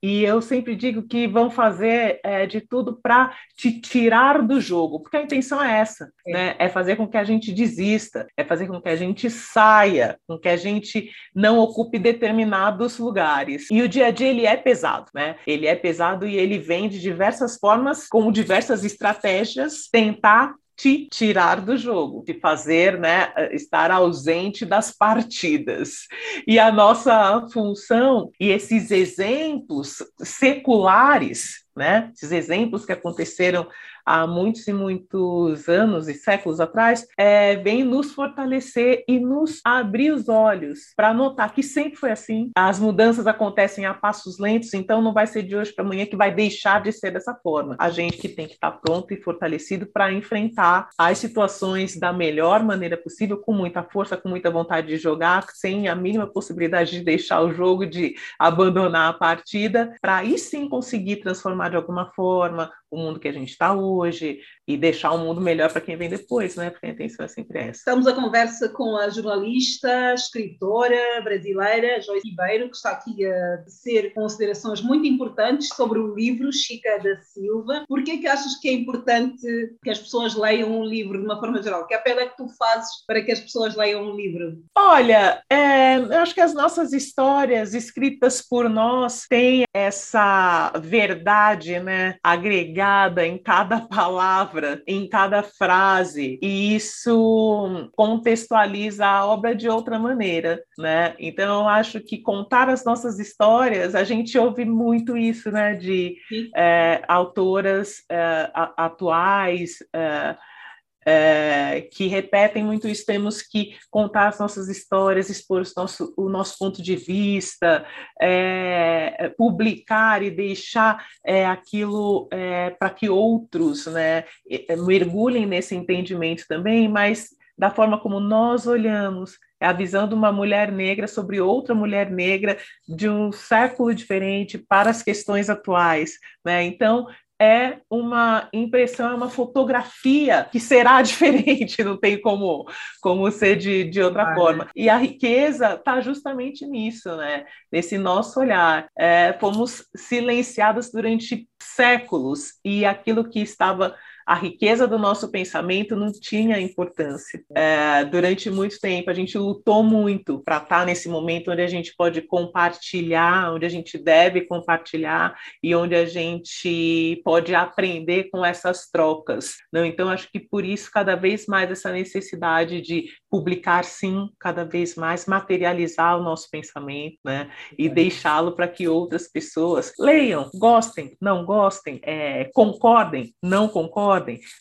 e eu sempre digo que vão fazer é, de tudo para te tirar do jogo, porque a intenção é essa, é. né? É fazer com que a gente desista, é fazer com que a gente saia, com que a gente não ocupe determinados lugares. E o dia a dia ele é pesado, né? Ele é pesado e ele vem de diversas formas, com diversas estratégias, tentar te tirar do jogo, te fazer né, estar ausente das partidas. E a nossa função, e esses exemplos seculares, né, esses exemplos que aconteceram há muitos e muitos anos e séculos atrás, é, vem nos fortalecer e nos abrir os olhos para notar que sempre foi assim. As mudanças acontecem a passos lentos, então não vai ser de hoje para amanhã que vai deixar de ser dessa forma. A gente que tem que estar pronto e fortalecido para enfrentar as situações da melhor maneira possível, com muita força, com muita vontade de jogar, sem a mínima possibilidade de deixar o jogo, de abandonar a partida, para aí sim conseguir transformar de alguma forma o mundo que a gente está hoje e deixar um mundo melhor para quem vem depois, né? Porque a intenção é sempre essa. Estamos a conversa com a jornalista, escritora brasileira Joyce Ribeiro, que está aqui a tecer considerações muito importantes sobre o livro Chica da Silva. Por que é que achas que é importante que as pessoas leiam um livro de uma forma geral? Que apelo é que tu fazes para que as pessoas leiam um livro? Olha, é, eu acho que as nossas histórias escritas por nós têm essa verdade, né? Agregada em cada palavra, em cada frase, e isso contextualiza a obra de outra maneira, né? Então, eu acho que contar as nossas histórias, a gente ouve muito isso, né, de é, autoras é, atuais, é, é, que repetem muito isso, temos que contar as nossas histórias, expor o nosso, o nosso ponto de vista, é, publicar e deixar é, aquilo é, para que outros né, mergulhem nesse entendimento também, mas da forma como nós olhamos, é a visão de uma mulher negra sobre outra mulher negra de um século diferente para as questões atuais. Né? Então, é uma impressão, é uma fotografia que será diferente, não tem como, como ser de, de outra ah, forma. É. E a riqueza está justamente nisso, né? nesse nosso olhar. É, fomos silenciadas durante séculos e aquilo que estava a riqueza do nosso pensamento não tinha importância. É, durante muito tempo, a gente lutou muito para estar nesse momento onde a gente pode compartilhar, onde a gente deve compartilhar e onde a gente pode aprender com essas trocas. Não? Então, acho que por isso, cada vez mais, essa necessidade de publicar, sim, cada vez mais, materializar o nosso pensamento né? e deixá-lo para que outras pessoas leiam, gostem, não gostem, é, concordem, não concordem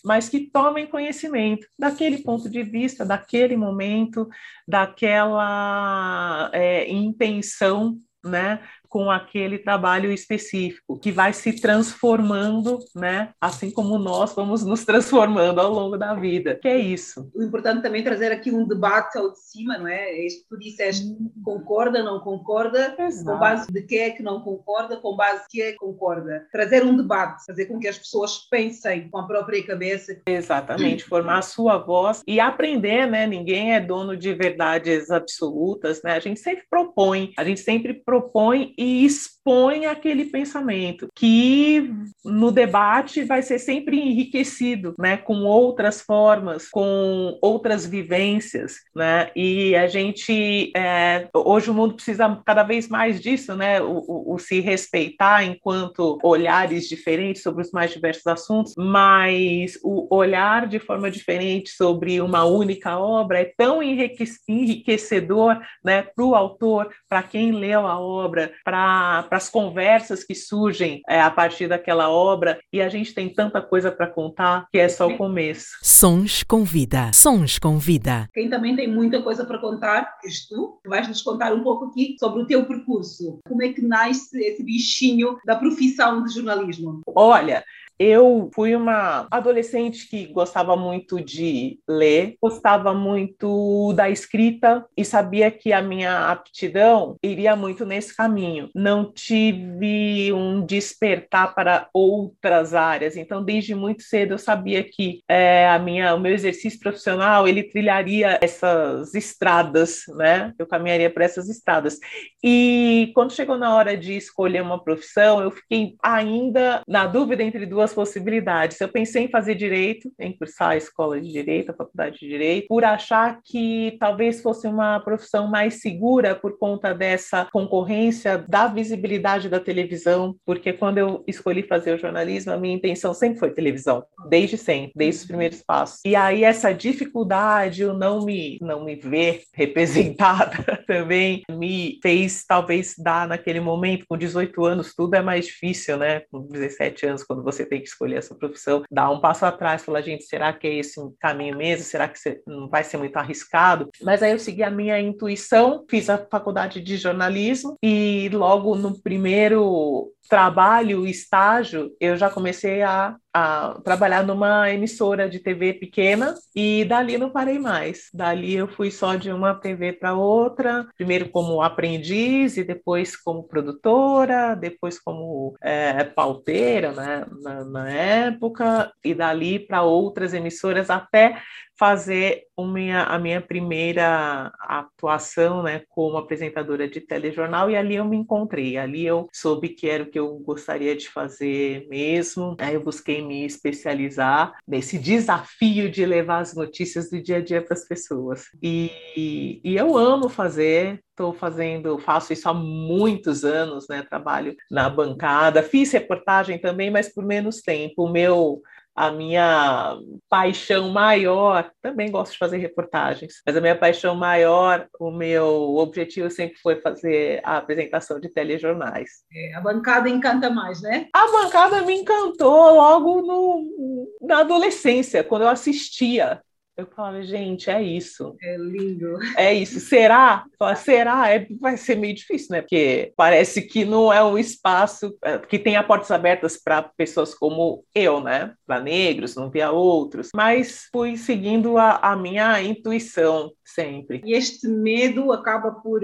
mas que tomem conhecimento daquele ponto de vista, daquele momento, daquela é, intenção né, com aquele trabalho específico, que vai se transformando, né? Assim como nós vamos nos transformando ao longo da vida. Que é isso. O importante também é trazer aqui um debate ao de cima, não é? É isto tu disseste, hum. concorda, não concorda, Exato. com base de que é que não concorda, com base de que é que concorda. Trazer um debate, fazer com que as pessoas pensem com a própria cabeça. Exatamente, formar a sua voz e aprender, né? Ninguém é dono de verdades absolutas, né? A gente sempre propõe, a gente sempre propõe e expõe aquele pensamento, que no debate vai ser sempre enriquecido, né, com outras formas, com outras vivências, né, e a gente, é, hoje o mundo precisa cada vez mais disso, né, o, o, o se respeitar enquanto olhares diferentes sobre os mais diversos assuntos, mas o olhar de forma diferente sobre uma única obra é tão enriquecedor, né, para o autor, para quem leu a obra, para as conversas que surgem é, a partir daquela obra, e a gente tem tanta coisa para contar que é só o começo. Sons com vida, sons com vida. Quem também tem muita coisa para contar és tu, vais nos contar um pouco aqui sobre o teu percurso. Como é que nasce esse bichinho da profissão de jornalismo? Olha, Eu fui uma adolescente que gostava muito de ler, gostava muito da escrita e sabia que a minha aptidão iria muito nesse caminho. Não tive um despertar para outras áreas, então desde muito cedo eu sabia que é, a minha, o meu exercício profissional ele trilharia essas estradas, né? Eu caminharia por essas estradas. E quando chegou na hora de escolher uma profissão, eu fiquei ainda na dúvida entre duas possibilidades. Eu pensei em fazer direito, em cursar a escola de direito, a faculdade de direito, por achar que talvez fosse uma profissão mais segura por conta dessa concorrência da visibilidade da televisão, porque quando eu escolhi fazer o jornalismo, a minha intenção sempre foi televisão, desde sempre, desde os primeiros passos. E aí essa dificuldade, o não me não me ver representada também me fez talvez dar naquele momento com 18 anos tudo é mais difícil, né? Com 17 anos quando você tem que escolher essa profissão, dar um passo atrás, falar, gente, será que é esse caminho mesmo? Será que não vai ser muito arriscado? Mas aí eu segui a minha intuição, fiz a faculdade de jornalismo e logo no primeiro trabalho, estágio, eu já comecei a, a, trabalhar numa emissora de TV pequena e dali não parei mais. Dali eu fui só de uma TV para outra, primeiro como aprendiz e depois como produtora, depois como é, pauteira né, na, na época, e dali para outras emissoras até fazer minha, a minha primeira atuação né, como apresentadora de telejornal e ali eu me encontrei, ali eu soube que era o que eu gostaria de fazer mesmo, aí eu busquei me especializar nesse desafio de levar as notícias do dia a dia para as pessoas. E, e eu amo fazer, estou fazendo, faço isso há muitos anos, né? Trabalho na bancada, fiz reportagem também, mas por menos tempo. O meu a minha paixão maior, também gosto de fazer reportagens, mas a minha paixão maior, o meu objetivo sempre foi fazer a apresentação de telejornais. É, a bancada encanta mais, né? A bancada me encantou logo no, na adolescência, quando eu assistia eu falava, gente, é isso. É lindo. É isso. Será? Fala, será? É, vai ser meio difícil, né? Porque parece que não é um espaço é, que tenha portas abertas para pessoas como eu, né? Para negros, não via outros. Mas fui seguindo a, a minha intuição sempre. E este medo acaba por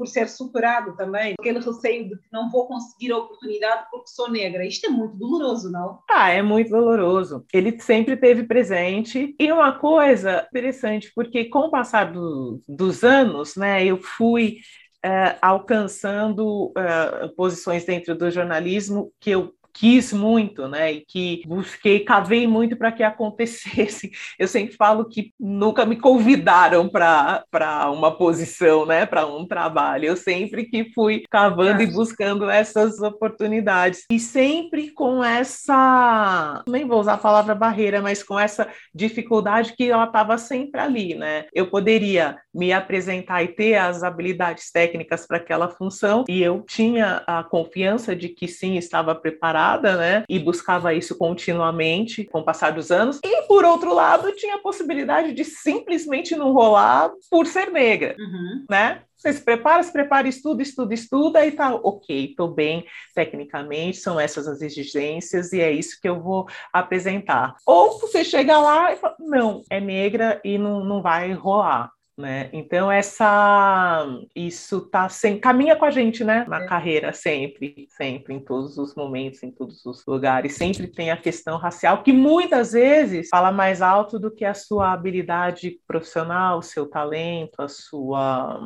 por ser superado também, aquele receio de que não vou conseguir a oportunidade porque sou negra. Isto é muito doloroso, não? Ah, é muito doloroso. Ele sempre teve presente. E uma coisa interessante, porque com o passar do, dos anos, né, eu fui Uh, alcançando uh, posições dentro do jornalismo que eu quis muito, né, e que busquei, cavei muito para que acontecesse. Eu sempre falo que nunca me convidaram para uma posição, né, para um trabalho. Eu sempre que fui cavando é. e buscando essas oportunidades. E sempre com essa, nem vou usar a palavra barreira, mas com essa dificuldade que ela estava sempre ali, né? Eu poderia me apresentar e ter as habilidades técnicas para aquela função, e eu tinha a confiança de que sim, estava preparada, né? E buscava isso continuamente com o passar dos anos. E por outro lado, tinha a possibilidade de simplesmente não rolar por ser negra, uhum. né? Você se prepara, se prepara, estuda, estuda, estuda e tá ok, estou bem tecnicamente, são essas as exigências e é isso que eu vou apresentar. Ou você chega lá e fala, não, é negra e não, não vai rolar. Né? Então essa isso tá sem caminha com a gente, né? Na é. carreira sempre, sempre em todos os momentos, em todos os lugares, sempre tem a questão racial que muitas vezes fala mais alto do que a sua habilidade profissional, o seu talento, a sua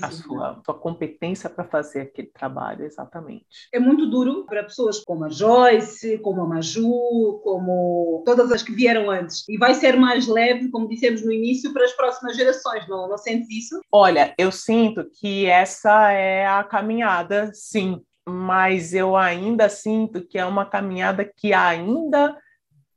a sua, sua competência para fazer aquele trabalho, exatamente. É muito duro para pessoas como a Joyce, como a Maju, como todas as que vieram antes. E vai ser mais leve, como dissemos no início, para as próximas gerações não, não isso? Olha, eu sinto que essa é a caminhada, sim, mas eu ainda sinto que é uma caminhada que ainda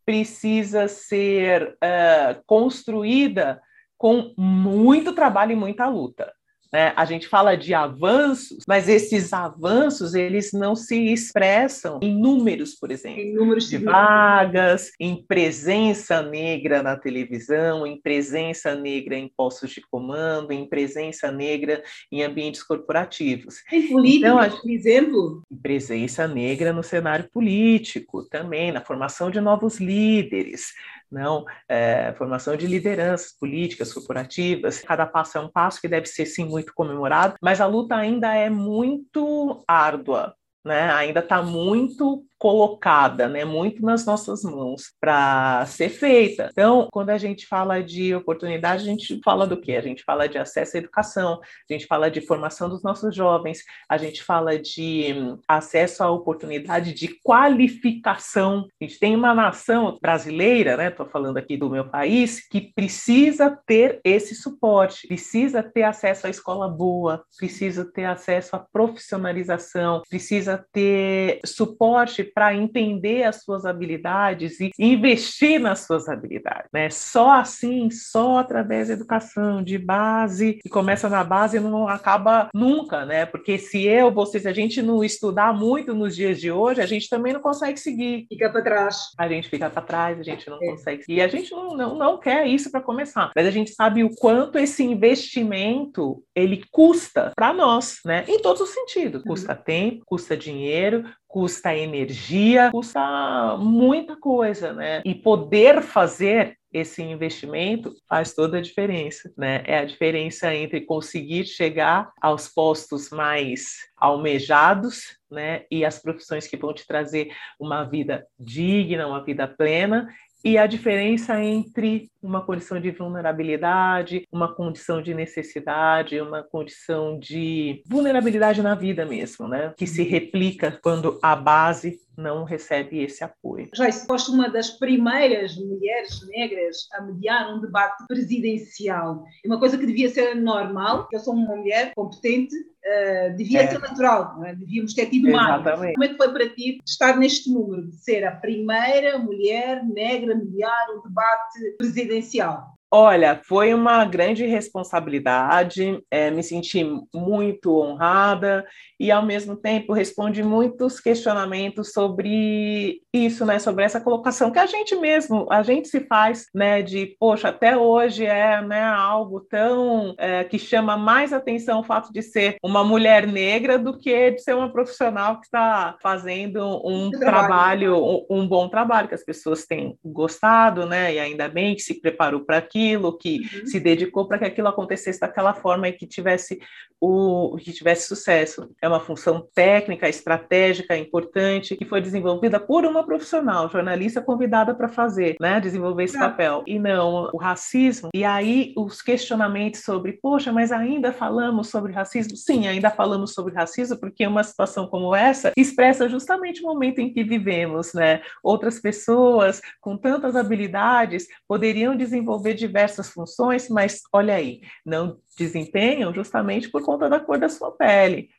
precisa ser uh, construída com muito trabalho e muita luta. Né? A gente fala de avanços, mas esses avanços eles não se expressam em números, por exemplo, em números de vagas, em presença negra na televisão, em presença negra em postos de comando, em presença negra em ambientes corporativos. Em política, então, por exemplo? Presença negra no cenário político também, na formação de novos líderes não é, formação de lideranças políticas, corporativas. Cada passo é um passo que deve ser sim muito comemorado, mas a luta ainda é muito árdua. Né, ainda está muito colocada, né, muito nas nossas mãos para ser feita. Então, quando a gente fala de oportunidade, a gente fala do quê? A gente fala de acesso à educação, a gente fala de formação dos nossos jovens, a gente fala de hum, acesso à oportunidade de qualificação. A gente tem uma nação brasileira, né, estou falando aqui do meu país, que precisa ter esse suporte, precisa ter acesso à escola boa, precisa ter acesso à profissionalização, precisa ter suporte para entender as suas habilidades e investir nas suas habilidades. Né? Só assim, só através da educação de base, que começa na base e não acaba nunca, né? Porque se eu, você, se a gente não estudar muito nos dias de hoje, a gente também não consegue seguir. Fica para trás. A gente fica para trás, a gente não é. consegue. E a gente não, não, não quer isso para começar. Mas a gente sabe o quanto esse investimento ele custa para nós, né? Em todos os sentidos. Custa uhum. tempo, custa dinheiro, custa energia, custa muita coisa, né? E poder fazer esse investimento faz toda a diferença, né? É a diferença entre conseguir chegar aos postos mais almejados, né? E as profissões que vão te trazer uma vida digna, uma vida plena e a diferença entre uma condição de vulnerabilidade, uma condição de necessidade, uma condição de vulnerabilidade na vida mesmo, né? Que se replica quando a base não recebe esse apoio. Joyce, foste uma das primeiras mulheres negras a mediar um debate presidencial. É uma coisa que devia ser normal, eu sou uma mulher competente, uh, devia é. ser natural, é? devíamos ter tido mais. Como é que foi para ti estar neste número, de ser a primeira mulher negra a mediar um debate presidencial? Olha, foi uma grande responsabilidade, é, me senti muito honrada e, ao mesmo tempo, respondi muitos questionamentos sobre isso, né, sobre essa colocação que a gente mesmo, a gente se faz, né, de, poxa, até hoje é, né, algo tão, é, que chama mais atenção o fato de ser uma mulher negra do que de ser uma profissional que está fazendo um trabalho, um, um bom trabalho, que as pessoas têm gostado, né, e ainda bem que se preparou para aquilo, aquilo, que uhum. se dedicou para que aquilo acontecesse daquela forma e que tivesse o que tivesse sucesso. É uma função técnica, estratégica, importante, que foi desenvolvida por uma profissional, jornalista convidada para fazer, né, desenvolver esse papel. E não o racismo. E aí os questionamentos sobre, poxa, mas ainda falamos sobre racismo? Sim, ainda falamos sobre racismo, porque uma situação como essa expressa justamente o momento em que vivemos, né? Outras pessoas com tantas habilidades poderiam desenvolver diversas funções, mas olha aí, não desempenham justamente por conta da cor da sua pele.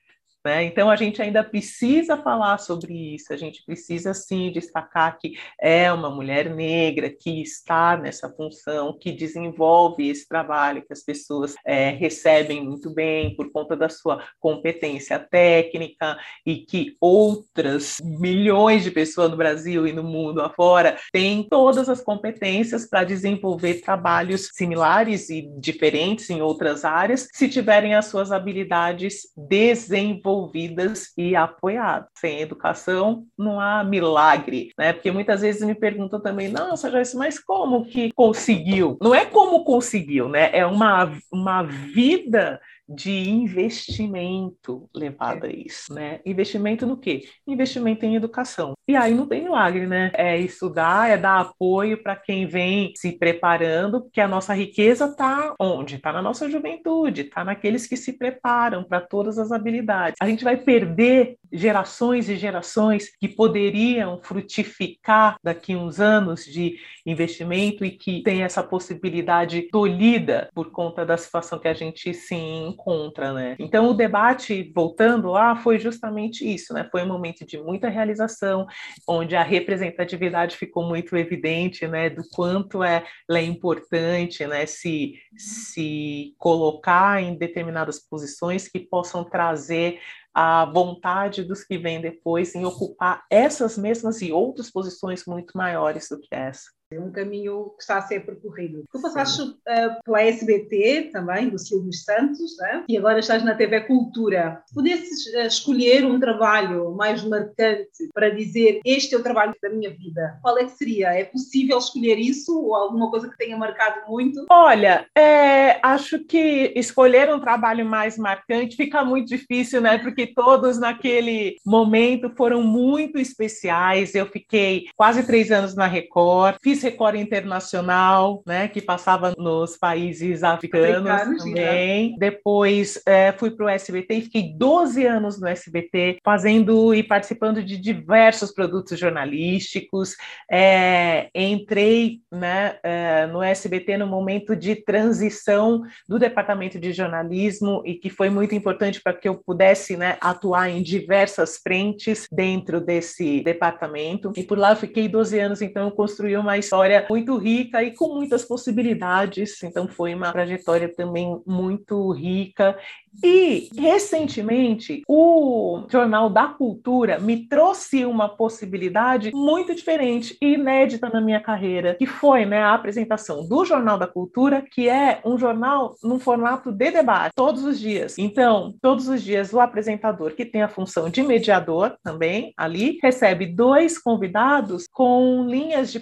Né? Então, a gente ainda precisa falar sobre isso, a gente precisa, sim, destacar que é uma mulher negra que está nessa função, que desenvolve esse trabalho, que as pessoas é, recebem muito bem por conta da sua competência técnica e que outras milhões de pessoas no Brasil e no mundo afora têm todas as competências para desenvolver trabalhos similares e diferentes em outras áreas, se tiverem as suas habilidades desenvolvidas desenvolvidas e apoiadas. Sem educação não há milagre, né? Porque muitas vezes me perguntam também, nossa, Joyce, mas como que conseguiu? Não é como conseguiu, né? É uma, uma vida de investimento levado a isso, né? Investimento no quê? Investimento em educação. E aí não tem milagre, né? É estudar, é dar apoio para quem vem se preparando, porque a nossa riqueza está onde? Está na nossa juventude, está naqueles que se preparam para todas as habilidades. A gente vai perder gerações e gerações que poderiam frutificar daqui uns anos de investimento e que tem essa possibilidade tolhida por conta da situação que a gente se encontra, né? Então o debate voltando lá foi justamente isso, né? Foi um momento de muita realização, onde a representatividade ficou muito evidente, né? Do quanto é, é importante, né? Se se colocar em determinadas posições que possam trazer a vontade dos que vêm depois em ocupar essas mesmas e outras posições muito maiores do que essa. É um caminho que está a ser percorrido. Tu passaste uh, pela SBT também, do Silvio Santos, né? e agora estás na TV Cultura. Pudesses uh, escolher um trabalho mais marcante para dizer este é o trabalho da minha vida, qual é que seria? É possível escolher isso ou alguma coisa que tenha marcado muito? Olha, é, acho que escolher um trabalho mais marcante fica muito difícil, né? Porque todos naquele momento foram muito especiais. Eu fiquei quase três anos na Record, fiz fiz Record Internacional, né, que passava nos países africanos, africanos também. Já. Depois é, fui para o SBT e fiquei 12 anos no SBT, fazendo e participando de diversos produtos jornalísticos. É, entrei né, é, no SBT no momento de transição do departamento de jornalismo e que foi muito importante para que eu pudesse né, atuar em diversas frentes dentro desse departamento. E por lá eu fiquei 12 anos, então eu construí uma história muito rica e com muitas possibilidades. Então, foi uma trajetória também muito rica e, recentemente, o Jornal da Cultura me trouxe uma possibilidade muito diferente e inédita na minha carreira, que foi né, a apresentação do Jornal da Cultura, que é um jornal num formato de debate, todos os dias. Então, todos os dias, o apresentador, que tem a função de mediador também ali, recebe dois convidados com linhas de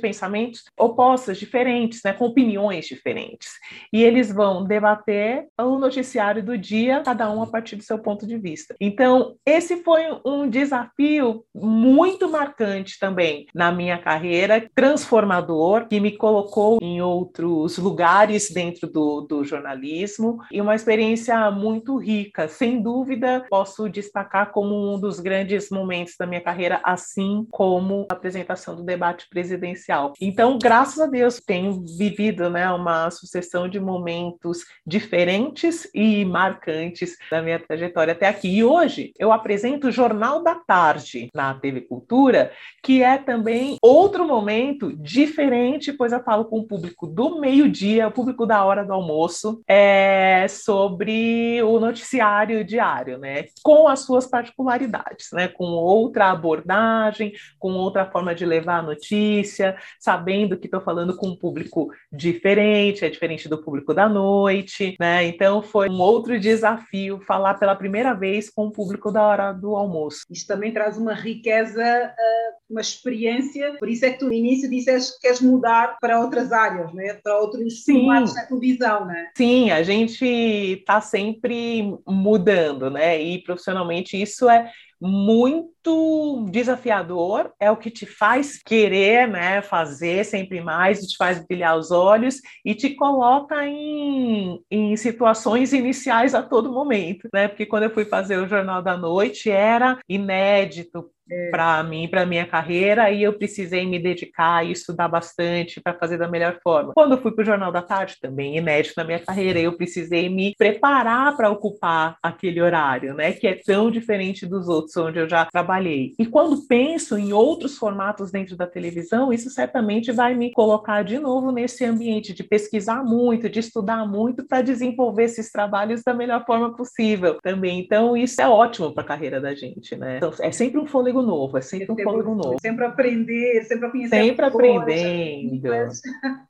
pensamentos opostas, diferentes, né, com opiniões diferentes. E eles vão debater o noticiário do dia cada um a partir do seu ponto de vista. Então, esse foi um desafio muito marcante também na minha carreira, transformador, que me colocou em outros lugares dentro do, do jornalismo e uma experiência muito rica. Sem dúvida, posso destacar como um dos grandes momentos da minha carreira, assim como a apresentação do debate presidencial. Então, graças a Deus, tenho vivido né, uma sucessão de momentos diferentes e marcantes da minha trajetória até aqui. E hoje eu apresento o Jornal da Tarde na TV Cultura, que é também outro momento diferente, pois eu falo com o público do meio-dia, o público da hora do almoço, é, sobre o noticiário diário, né? Com as suas particularidades, né? Com outra abordagem, com outra forma de levar a notícia, sabendo que estou falando com um público diferente, é diferente do público da noite, né? Então foi um outro desafio falar pela primeira vez com o público da hora do almoço. Isto também traz uma riqueza, ah, uma experiência, por isso é que tu no início disseste que queres mudar para outras áreas, né? para outros formatos na televisão. Né? Sim, a gente está sempre mudando, né? E profissionalmente isso é muito desafiador, é o que te faz querer né, fazer sempre mais, te faz brilhar os olhos e te coloca em, em situações iniciais a todo momento, né? Porque quando eu fui fazer o Jornal da Noite era inédito, é. para mim, para minha carreira, e eu precisei me dedicar e estudar bastante para fazer da melhor forma. Quando eu fui para o Jornal da Tarde, também inédito na minha carreira, eu precisei me preparar para ocupar aquele horário, né, que é tão diferente dos outros onde eu já trabalhei. E quando penso em outros formatos dentro da televisão, isso certamente vai me colocar de novo nesse ambiente de pesquisar muito, de estudar muito para desenvolver esses trabalhos da melhor forma possível também. Então, isso é ótimo para a carreira da gente, né? Então, é sempre um fôlego novo, é sempre um fôlego novo. Sempre aprender, sempre conhecer. Sempre aprendendo.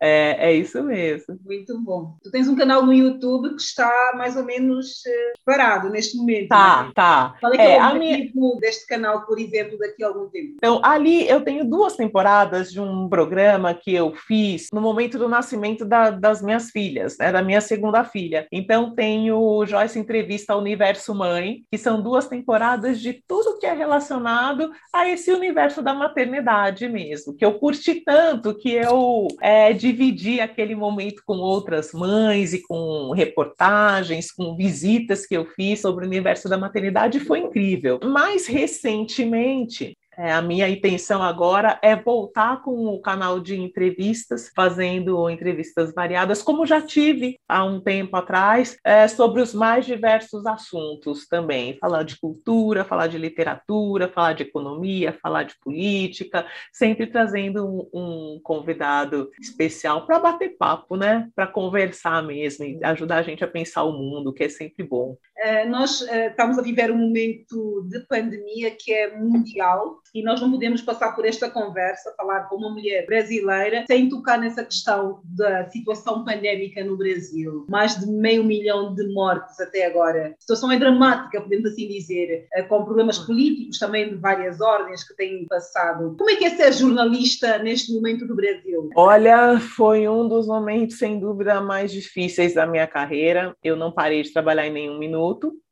É, é isso mesmo. Muito bom. Tu tens um canal no YouTube que está mais ou menos eh, parado neste momento. Tá, né? tá. Qual é, que é, é o objetivo minha... deste canal, por exemplo, daqui a algum tempo? Então, ali eu tenho duas temporadas de um programa que eu fiz no momento do nascimento da, das minhas filhas, né, da minha segunda filha. Então, tenho Joyce Entrevista ao Universo Mãe, que são duas temporadas de tudo que é relacionado relacionado a esse universo da maternidade mesmo, que eu curti tanto que eu é, dividi aquele momento com outras mães e com reportagens, com visitas que eu fiz sobre o universo da maternidade, foi incrível. Mais recentemente, é, a minha intenção agora é voltar com o canal de entrevistas, fazendo entrevistas variadas, como já tive há um tempo atrás, é, sobre os mais diversos assuntos também. Falar de cultura, falar de literatura, falar de economia, falar de política, sempre trazendo um, um convidado especial para bater papo, né? Para conversar mesmo e ajudar a gente a pensar o mundo, que é sempre bom. É, nós é, estamos a viver um momento de pandemia que é mundial e nós não podemos passar por esta conversa, falar com uma mulher brasileira, sem tocar nessa questão da situação pandémica no Brasil. Mais de meio milhão de mortes até agora. A situação é dramática, podemos assim dizer, eh, com problemas políticos também de várias ordens que têm passado. Como é que é ser jornalista neste momento do Brasil? Olha, foi um dos momentos, sem dúvida, mais difíceis da minha carreira. Eu não parei de trabalhar em nenhum minuto.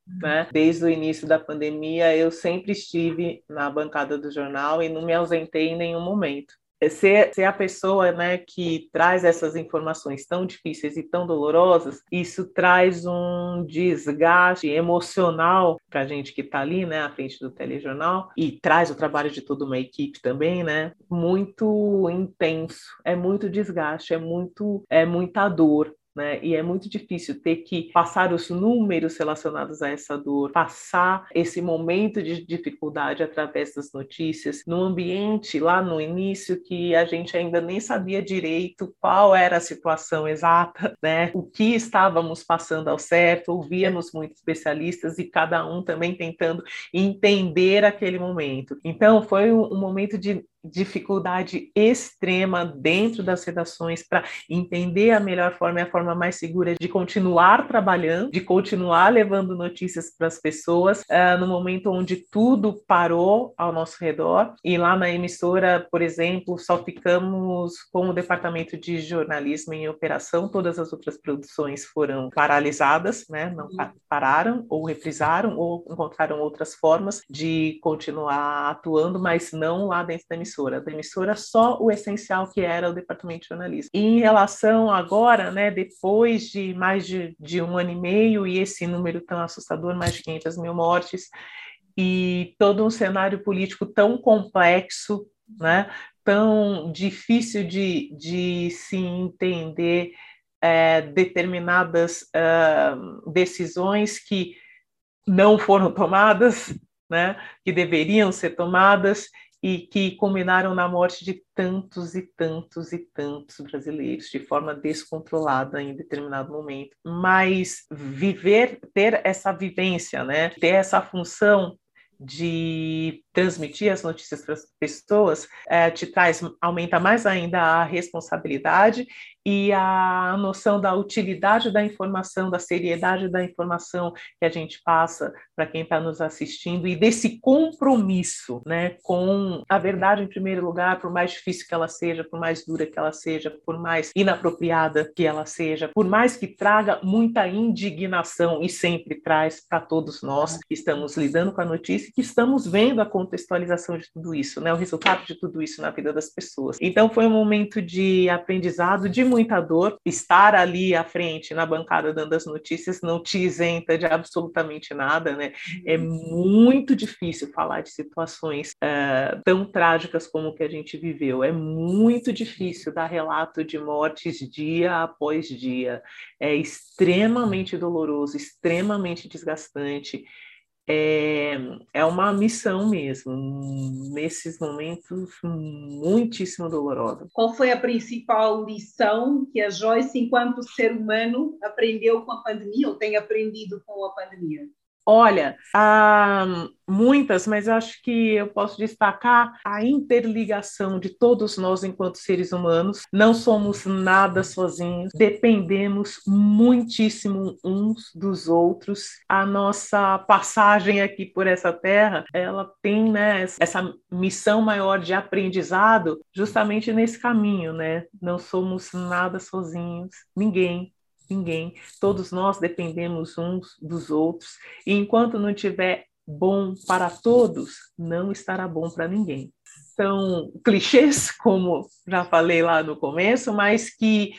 Né? Desde o início da pandemia, eu sempre estive na bancada do jornal e não me ausentei em nenhum momento. É ser, ser a pessoa né, que traz essas informações tão difíceis e tão dolorosas, isso traz um desgaste emocional para a gente que está ali né, à frente do telejornal e traz o trabalho de toda uma equipe também, né, muito intenso. É muito desgaste, é, muito, é muita dor. Né? E é muito difícil ter que passar os números relacionados a essa dor, passar esse momento de dificuldade através das notícias, num ambiente lá no início que a gente ainda nem sabia direito qual era a situação exata, né? O que estávamos passando ao certo, ouvíamos muitos especialistas e cada um também tentando entender aquele momento. Então foi um momento de dificuldade extrema dentro das redações para entender a melhor forma e a forma mais segura de continuar trabalhando, de continuar levando notícias para as pessoas uh, no momento onde tudo parou ao nosso redor. E lá na emissora, por exemplo, só ficamos com o departamento de jornalismo em operação, todas as outras produções foram paralisadas, né? não uhum. pararam ou reprisaram ou encontraram outras formas de continuar atuando, mas não lá dentro da emissora emissora, da emissora só o essencial que era o departamento de jornalismo. E em relação agora, né, depois de mais de, de um ano e meio e esse número tão assustador, mais de 500 mil mortes, e todo um cenário político tão complexo, né, tão difícil de, de se entender é, determinadas uh, decisões que não foram tomadas, né, que deveriam ser tomadas e que culminaram na morte de tantos e tantos e tantos brasileiros de forma descontrolada em determinado momento. Mas viver, ter essa vivência, né, ter essa função de transmitir as notícias para as pessoas é, te traz aumenta mais ainda a responsabilidade e a noção da utilidade da informação, da seriedade da informação que a gente passa para quem está nos assistindo e desse compromisso, né, com a verdade em primeiro lugar, por mais difícil que ela seja, por mais dura que ela seja, por mais inapropriada que ela seja, por mais que traga muita indignação e sempre traz para todos nós que estamos lidando com a notícia, que estamos vendo a contextualização de tudo isso, né, o resultado de tudo isso na vida das pessoas. Então foi um momento de aprendizado, de muita dor. Estar ali à frente, na bancada, dando as notícias, não te isenta de absolutamente nada, né? É muito difícil falar de situações uh, tão trágicas como o que a gente viveu. É muito difícil dar relato de mortes dia após dia. É extremamente doloroso, extremamente desgastante é, é uma missão mesmo, nesses momentos muitíssimo dolorosos. Qual foi a principal lição que a Joyce, enquanto ser humano, aprendeu com a pandemia ou tem aprendido com a pandemia? Olha, há muitas, mas acho que eu posso destacar a interligação de todos nós enquanto seres humanos. Não somos nada sozinhos, dependemos muitíssimo uns dos outros. A nossa passagem aqui por essa terra, ela tem né, essa missão maior de aprendizado justamente nesse caminho, né? Não somos nada sozinhos, ninguém ninguém. Todos nós dependemos uns dos outros. E enquanto não tiver bom para todos, não estará bom para ninguém. São clichês, como já falei lá no começo, mas que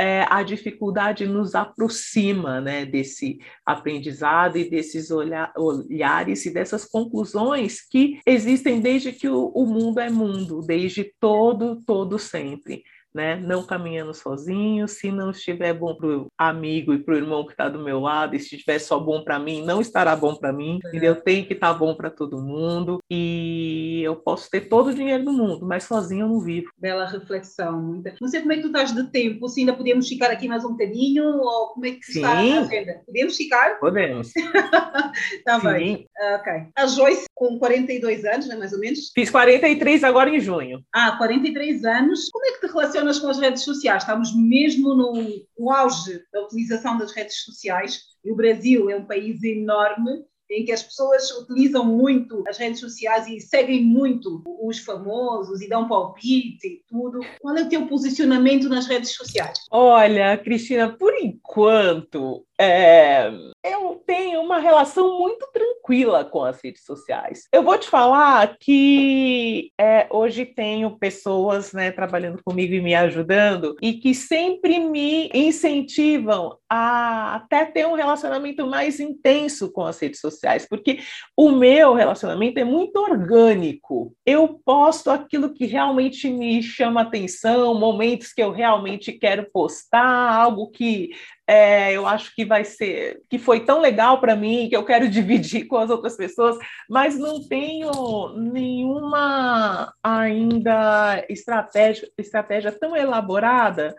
é, a dificuldade nos aproxima né, desse aprendizado e desses olhar, olhares e dessas conclusões que existem desde que o, o mundo é mundo, desde todo, todo sempre né? Não caminhando sozinho, se não estiver bom para o amigo e para o irmão que está do meu lado, e se estiver só bom para mim, não estará bom para mim, é. entendeu? Tem que estar tá bom para todo mundo e eu posso ter todo o dinheiro do mundo, mas sozinho eu não vivo. Bela reflexão. Não sei como é que tu estás de tempo, se ainda podemos ficar aqui mais um bocadinho ou como é que Sim. está a agenda? Podemos ficar? Podemos. Está bem. Uh, ok. A Joyce, com 42 anos, né, mais ou menos? Fiz 43 agora em junho. Ah, 43 anos. Como é que te relaciona relacionas com as redes sociais. Estamos mesmo no, no auge da utilização das redes sociais e o Brasil é um país enorme em que as pessoas utilizam muito as redes sociais e seguem muito os famosos e dão palpite e tudo. Qual é o teu posicionamento nas redes sociais? Olha, Cristina, por enquanto, é, eu tenho uma relação muito tranquila com as redes sociais. Eu vou te falar que é, hoje tenho pessoas né, trabalhando comigo e me ajudando e que sempre me incentivam a até ter um relacionamento mais intenso com as redes sociais, porque o meu relacionamento é muito orgânico. Eu posto aquilo que realmente me chama atenção, momentos que eu realmente quero postar, algo que é, eu acho que vai ser, que foi tão legal para mim, que eu quero dividir com as outras pessoas, mas não tenho nenhuma ainda estratégia, estratégia tão elaborada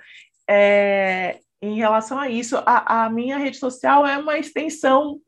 é, em relação a isso. A, a minha rede social é uma extensão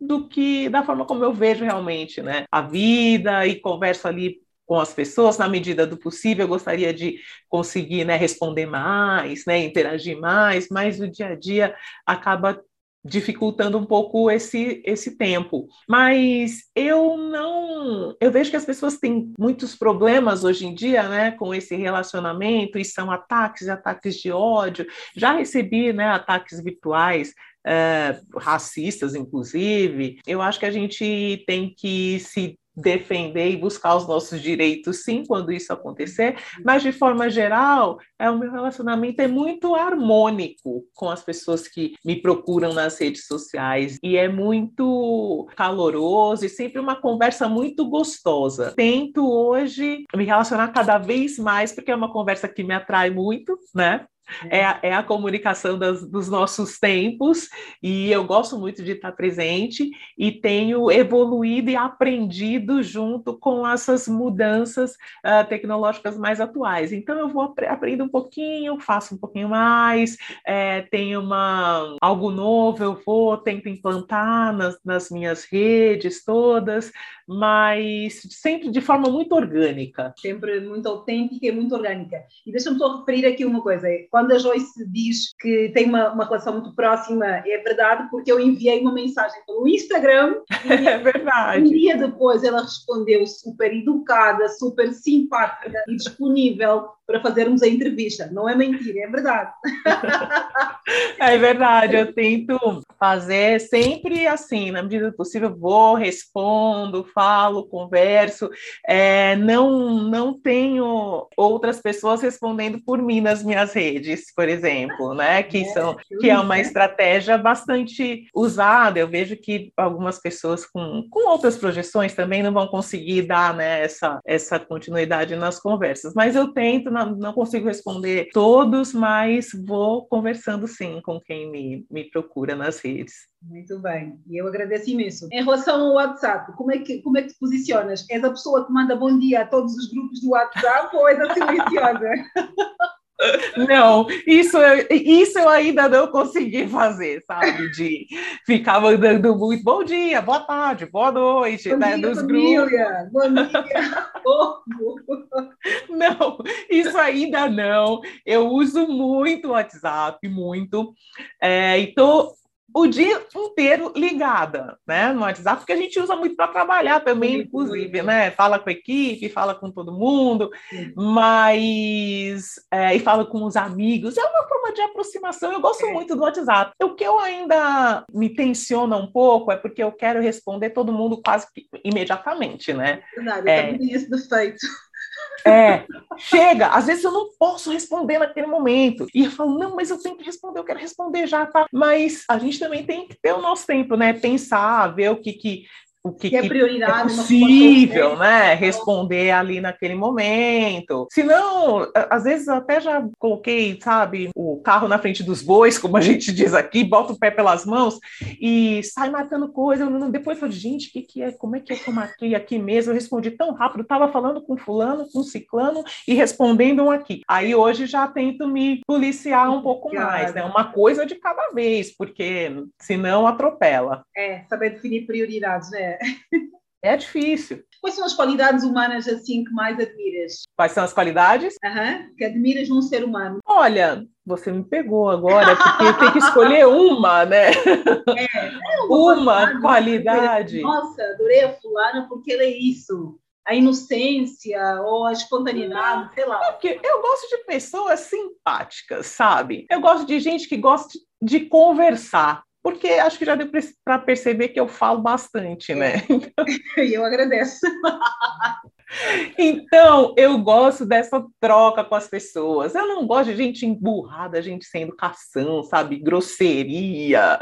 do que da forma como eu vejo realmente, né? A vida e converso ali com as pessoas, na medida do possível, eu gostaria de conseguir né, responder mais, né, interagir mais, mas o dia a dia acaba dificultando um pouco esse, esse tempo. Mas eu não. Eu vejo que as pessoas têm muitos problemas hoje em dia né, com esse relacionamento, e são ataques ataques de ódio. Já recebi né, ataques virtuais. É, racistas, inclusive, eu acho que a gente tem que se defender e buscar os nossos direitos, sim, quando isso acontecer, mas de forma geral, é o meu relacionamento é muito harmônico com as pessoas que me procuram nas redes sociais e é muito caloroso e sempre uma conversa muito gostosa. Tento hoje me relacionar cada vez mais porque é uma conversa que me atrai muito, né? É, a, é a comunicação das, dos nossos tempos, e eu gosto muito de estar presente e tenho evoluído e aprendido junto com essas mudanças uh, tecnológicas mais atuais. Então, eu vou ap aprendo um pouquinho, faço um pouquinho mais, é, tenho uma, algo novo, eu vou, tento implantar nas, nas minhas redes todas, mas sempre de forma muito orgânica. Sempre muito autêntica e muito orgânica. E deixa-me só referir aqui uma coisa: quando a Joyce diz que tem uma, uma relação muito próxima, é verdade, porque eu enviei uma mensagem pelo Instagram. é verdade. Um dia depois ela respondeu super educada, super simpática e disponível para fazermos a entrevista. Não é mentira, é verdade. é verdade, eu tento fazer sempre assim, na medida do possível, vou, respondo, falo, converso. É, não, não tenho outras pessoas respondendo por mim nas minhas redes, por exemplo, né? Que, é, são, que é uma estratégia bastante usada. Eu vejo que algumas pessoas com, com outras projeções também não vão conseguir dar né, essa, essa continuidade nas conversas, mas eu tento não, não consigo responder todos, mas vou conversando sim com quem me, me procura nas redes. Muito bem, e eu agradeço imenso. Em relação ao WhatsApp, como é que, como é que te posicionas? És a pessoa que manda bom dia a todos os grupos do WhatsApp ou és a silenciosa? Não, isso, isso eu ainda não consegui fazer, sabe? De ficar mandando muito bom dia, boa tarde, boa noite, bom né? Dia, nos família, grupos. Bom dia, Não, isso ainda não. Eu uso muito o WhatsApp, muito. É, e tô o dia inteiro ligada, né, no WhatsApp, porque a gente usa muito para trabalhar também, muito, inclusive, muito. né? Fala com a equipe, fala com todo mundo, Sim. mas é, e fala com os amigos. É uma forma de aproximação. Eu gosto é. muito do WhatsApp. O que eu ainda me tensiona um pouco é porque eu quero responder todo mundo quase que imediatamente, né? Verdade, é, eu também isso defeito. É, chega, às vezes eu não posso responder naquele momento. E eu falo, não, mas eu tenho que responder, eu quero responder já, tá? Mas a gente também tem que ter o nosso tempo, né? Pensar, ver o que, que o que, que é prioridade, é possível, né? Responder ali naquele momento. Se não, às vezes até já coloquei, sabe, o carro na frente dos bois, como a gente diz aqui, bota o pé pelas mãos e sai marcando coisa. Depois eu falo, gente, que que é? Como é que é que eu marquei aqui mesmo? Eu respondi tão rápido, estava falando com fulano, com ciclano e respondendo um aqui. Aí hoje já tento me policiar um pouco mais, né? Uma coisa de cada vez, porque senão atropela. É, saber definir prioridades, né? É difícil. Quais são as qualidades humanas assim que mais admiras? Quais são as qualidades? Uhum, que admiras num ser humano. Olha, você me pegou agora, porque tem que escolher uma, né? É, é uma, uma qualidade. Nossa, adorei a fulana porque ela é isso. A inocência ou a espontaneidade, sei lá. É porque eu gosto de pessoas simpáticas, sabe? Eu gosto de gente que gosta de conversar porque acho que já deu para perceber que eu falo bastante, né? E eu agradeço. Então, eu gosto dessa troca com as pessoas. Eu não gosto de gente emburrada, gente sem educação, sabe? Grosseria.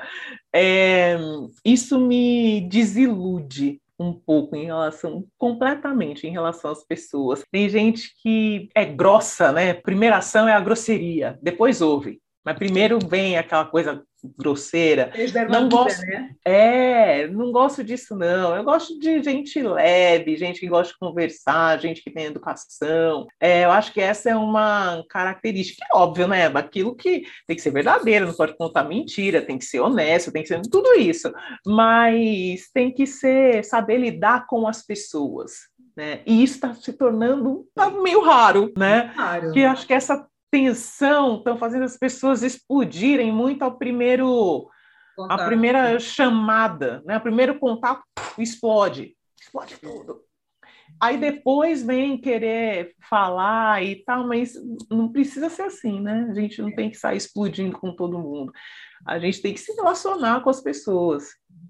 É, isso me desilude um pouco em relação, completamente em relação às pessoas. Tem gente que é grossa, né? Primeira ação é a grosseria, depois ouve. Mas primeiro vem aquela coisa grosseira. Não gosto, né? É, não gosto disso não. Eu gosto de gente leve, gente que gosta de conversar, gente que tem educação. É, eu acho que essa é uma característica, é óbvio, né? Aquilo que tem que ser verdadeiro, não pode contar mentira, tem que ser honesto, tem que ser tudo isso. Mas tem que ser saber lidar com as pessoas. Né? E isso está se tornando meio raro, né? Raro. Que acho que essa tensão estão fazendo as pessoas explodirem muito ao primeiro contato. a primeira chamada, né? O primeiro contato explode, explode tudo. Aí depois vem querer falar e tal, mas não precisa ser assim, né? A gente não tem que sair explodindo com todo mundo. A gente tem que se relacionar com as pessoas.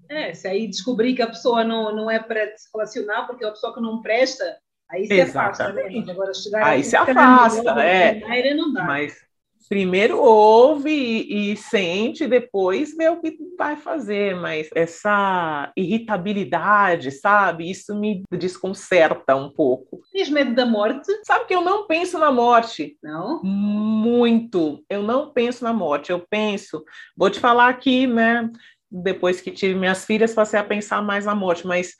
É, se aí descobrir que a pessoa não, não é para se relacionar porque é uma pessoa que não presta, Aí se afasta, né? Agora chegar Aí se afasta, é. Não dá. Mas primeiro ouve e, e, sente, depois vê o que vai fazer. Mas essa irritabilidade, sabe? Isso me desconcerta um pouco. Tens medo da morte? Sabe que eu não penso na morte. Não? Muito. Eu não penso na morte. Eu penso, vou te falar aqui, né? Depois que tive minhas filhas, passei a pensar mais na morte, mas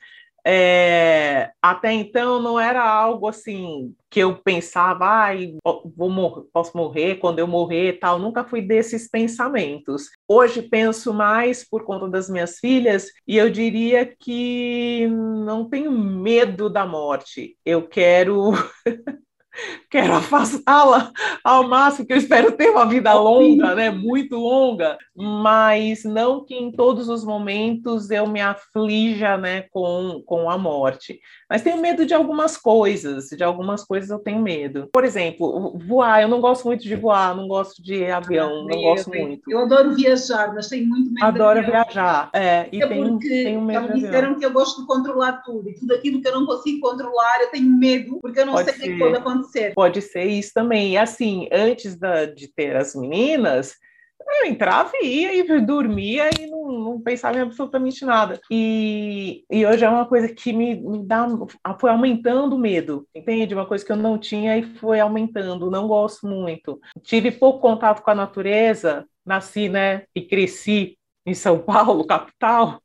é, até então não era algo assim que eu pensava, ai, vou mor posso morrer quando eu morrer, tal. Nunca fui desses pensamentos. Hoje penso mais por conta das minhas filhas e eu diria que não tenho medo da morte. Eu quero quero afastá-la ao máximo, que eu espero ter uma vida longa, né, muito longa, mas não que em todos os momentos eu me aflija, né, com, com a morte. Mas tenho medo de algumas coisas, de algumas coisas eu tenho medo. Por exemplo, voar, eu não gosto muito de voar, não gosto de avião, não gosto eu, muito. Eu adoro viajar, mas tenho muito medo Adoro viajar, é, e é tenho, porque tenho medo já me disseram que eu gosto de controlar tudo, e tudo aquilo que eu não consigo controlar, eu tenho medo, porque eu não Pode sei o que pode acontecer acontecer. Pode ser isso também. E assim, antes da, de ter as meninas, eu entrava e ia e dormia e não, não, pensava em absolutamente nada. E, e hoje é uma coisa que me, me dá, foi aumentando o medo, entende? Uma coisa que eu não tinha e foi aumentando, não gosto muito. Tive pouco contato com a natureza, nasci, né, e cresci em São Paulo, capital,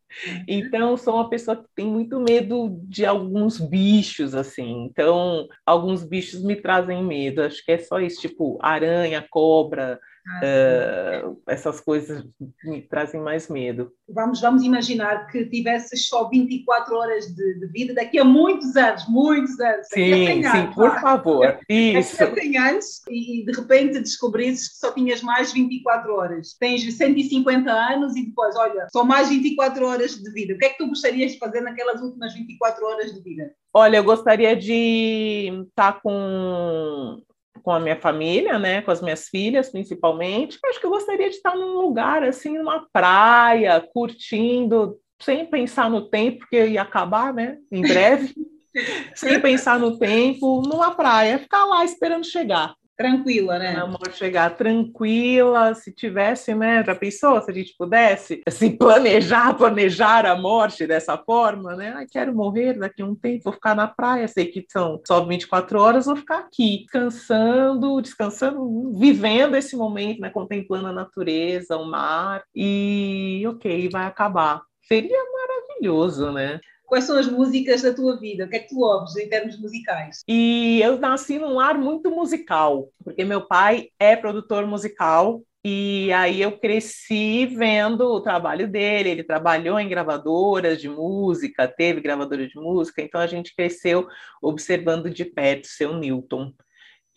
Então, sou uma pessoa que tem muito medo de alguns bichos, assim. Então, alguns bichos me trazem medo. Acho que é só isso, tipo aranha, cobra, uh, essas coisas me trazem mais medo. Vamos, vamos imaginar que tivesses só 24 horas de, de vida daqui a muitos anos, muitos anos. Sim, sim, por favor. Isso. Daqui a 100 anos e de repente descobrisses que só tinhas mais 24 horas. Tens 150 anos e depois, olha, só mais 24 horas de vida. O que é que tu gostarias de fazer naquelas últimas 24 horas de vida? Olha, eu gostaria de estar com com a minha família, né, com as minhas filhas principalmente. acho que eu gostaria de estar num lugar assim, numa praia, curtindo, sem pensar no tempo, porque ia acabar, né, em breve. sem pensar no tempo, numa praia, ficar lá esperando chegar tranquila, né? Amor, chegar tranquila, se tivesse, né? Já pensou se a gente pudesse assim, planejar, planejar a morte dessa forma, né? Ai, quero morrer daqui a um tempo, vou ficar na praia, sei que são só 24 horas, vou ficar aqui, descansando, descansando, vivendo esse momento, né? Contemplando a natureza, o mar, e ok, vai acabar. Seria maravilhoso, né? Quais são as músicas da tua vida? O que é que tu ouves em termos musicais? E eu nasci num lar muito musical, porque meu pai é produtor musical e aí eu cresci vendo o trabalho dele, ele trabalhou em gravadoras de música, teve gravadora de música, então a gente cresceu observando de perto seu Newton,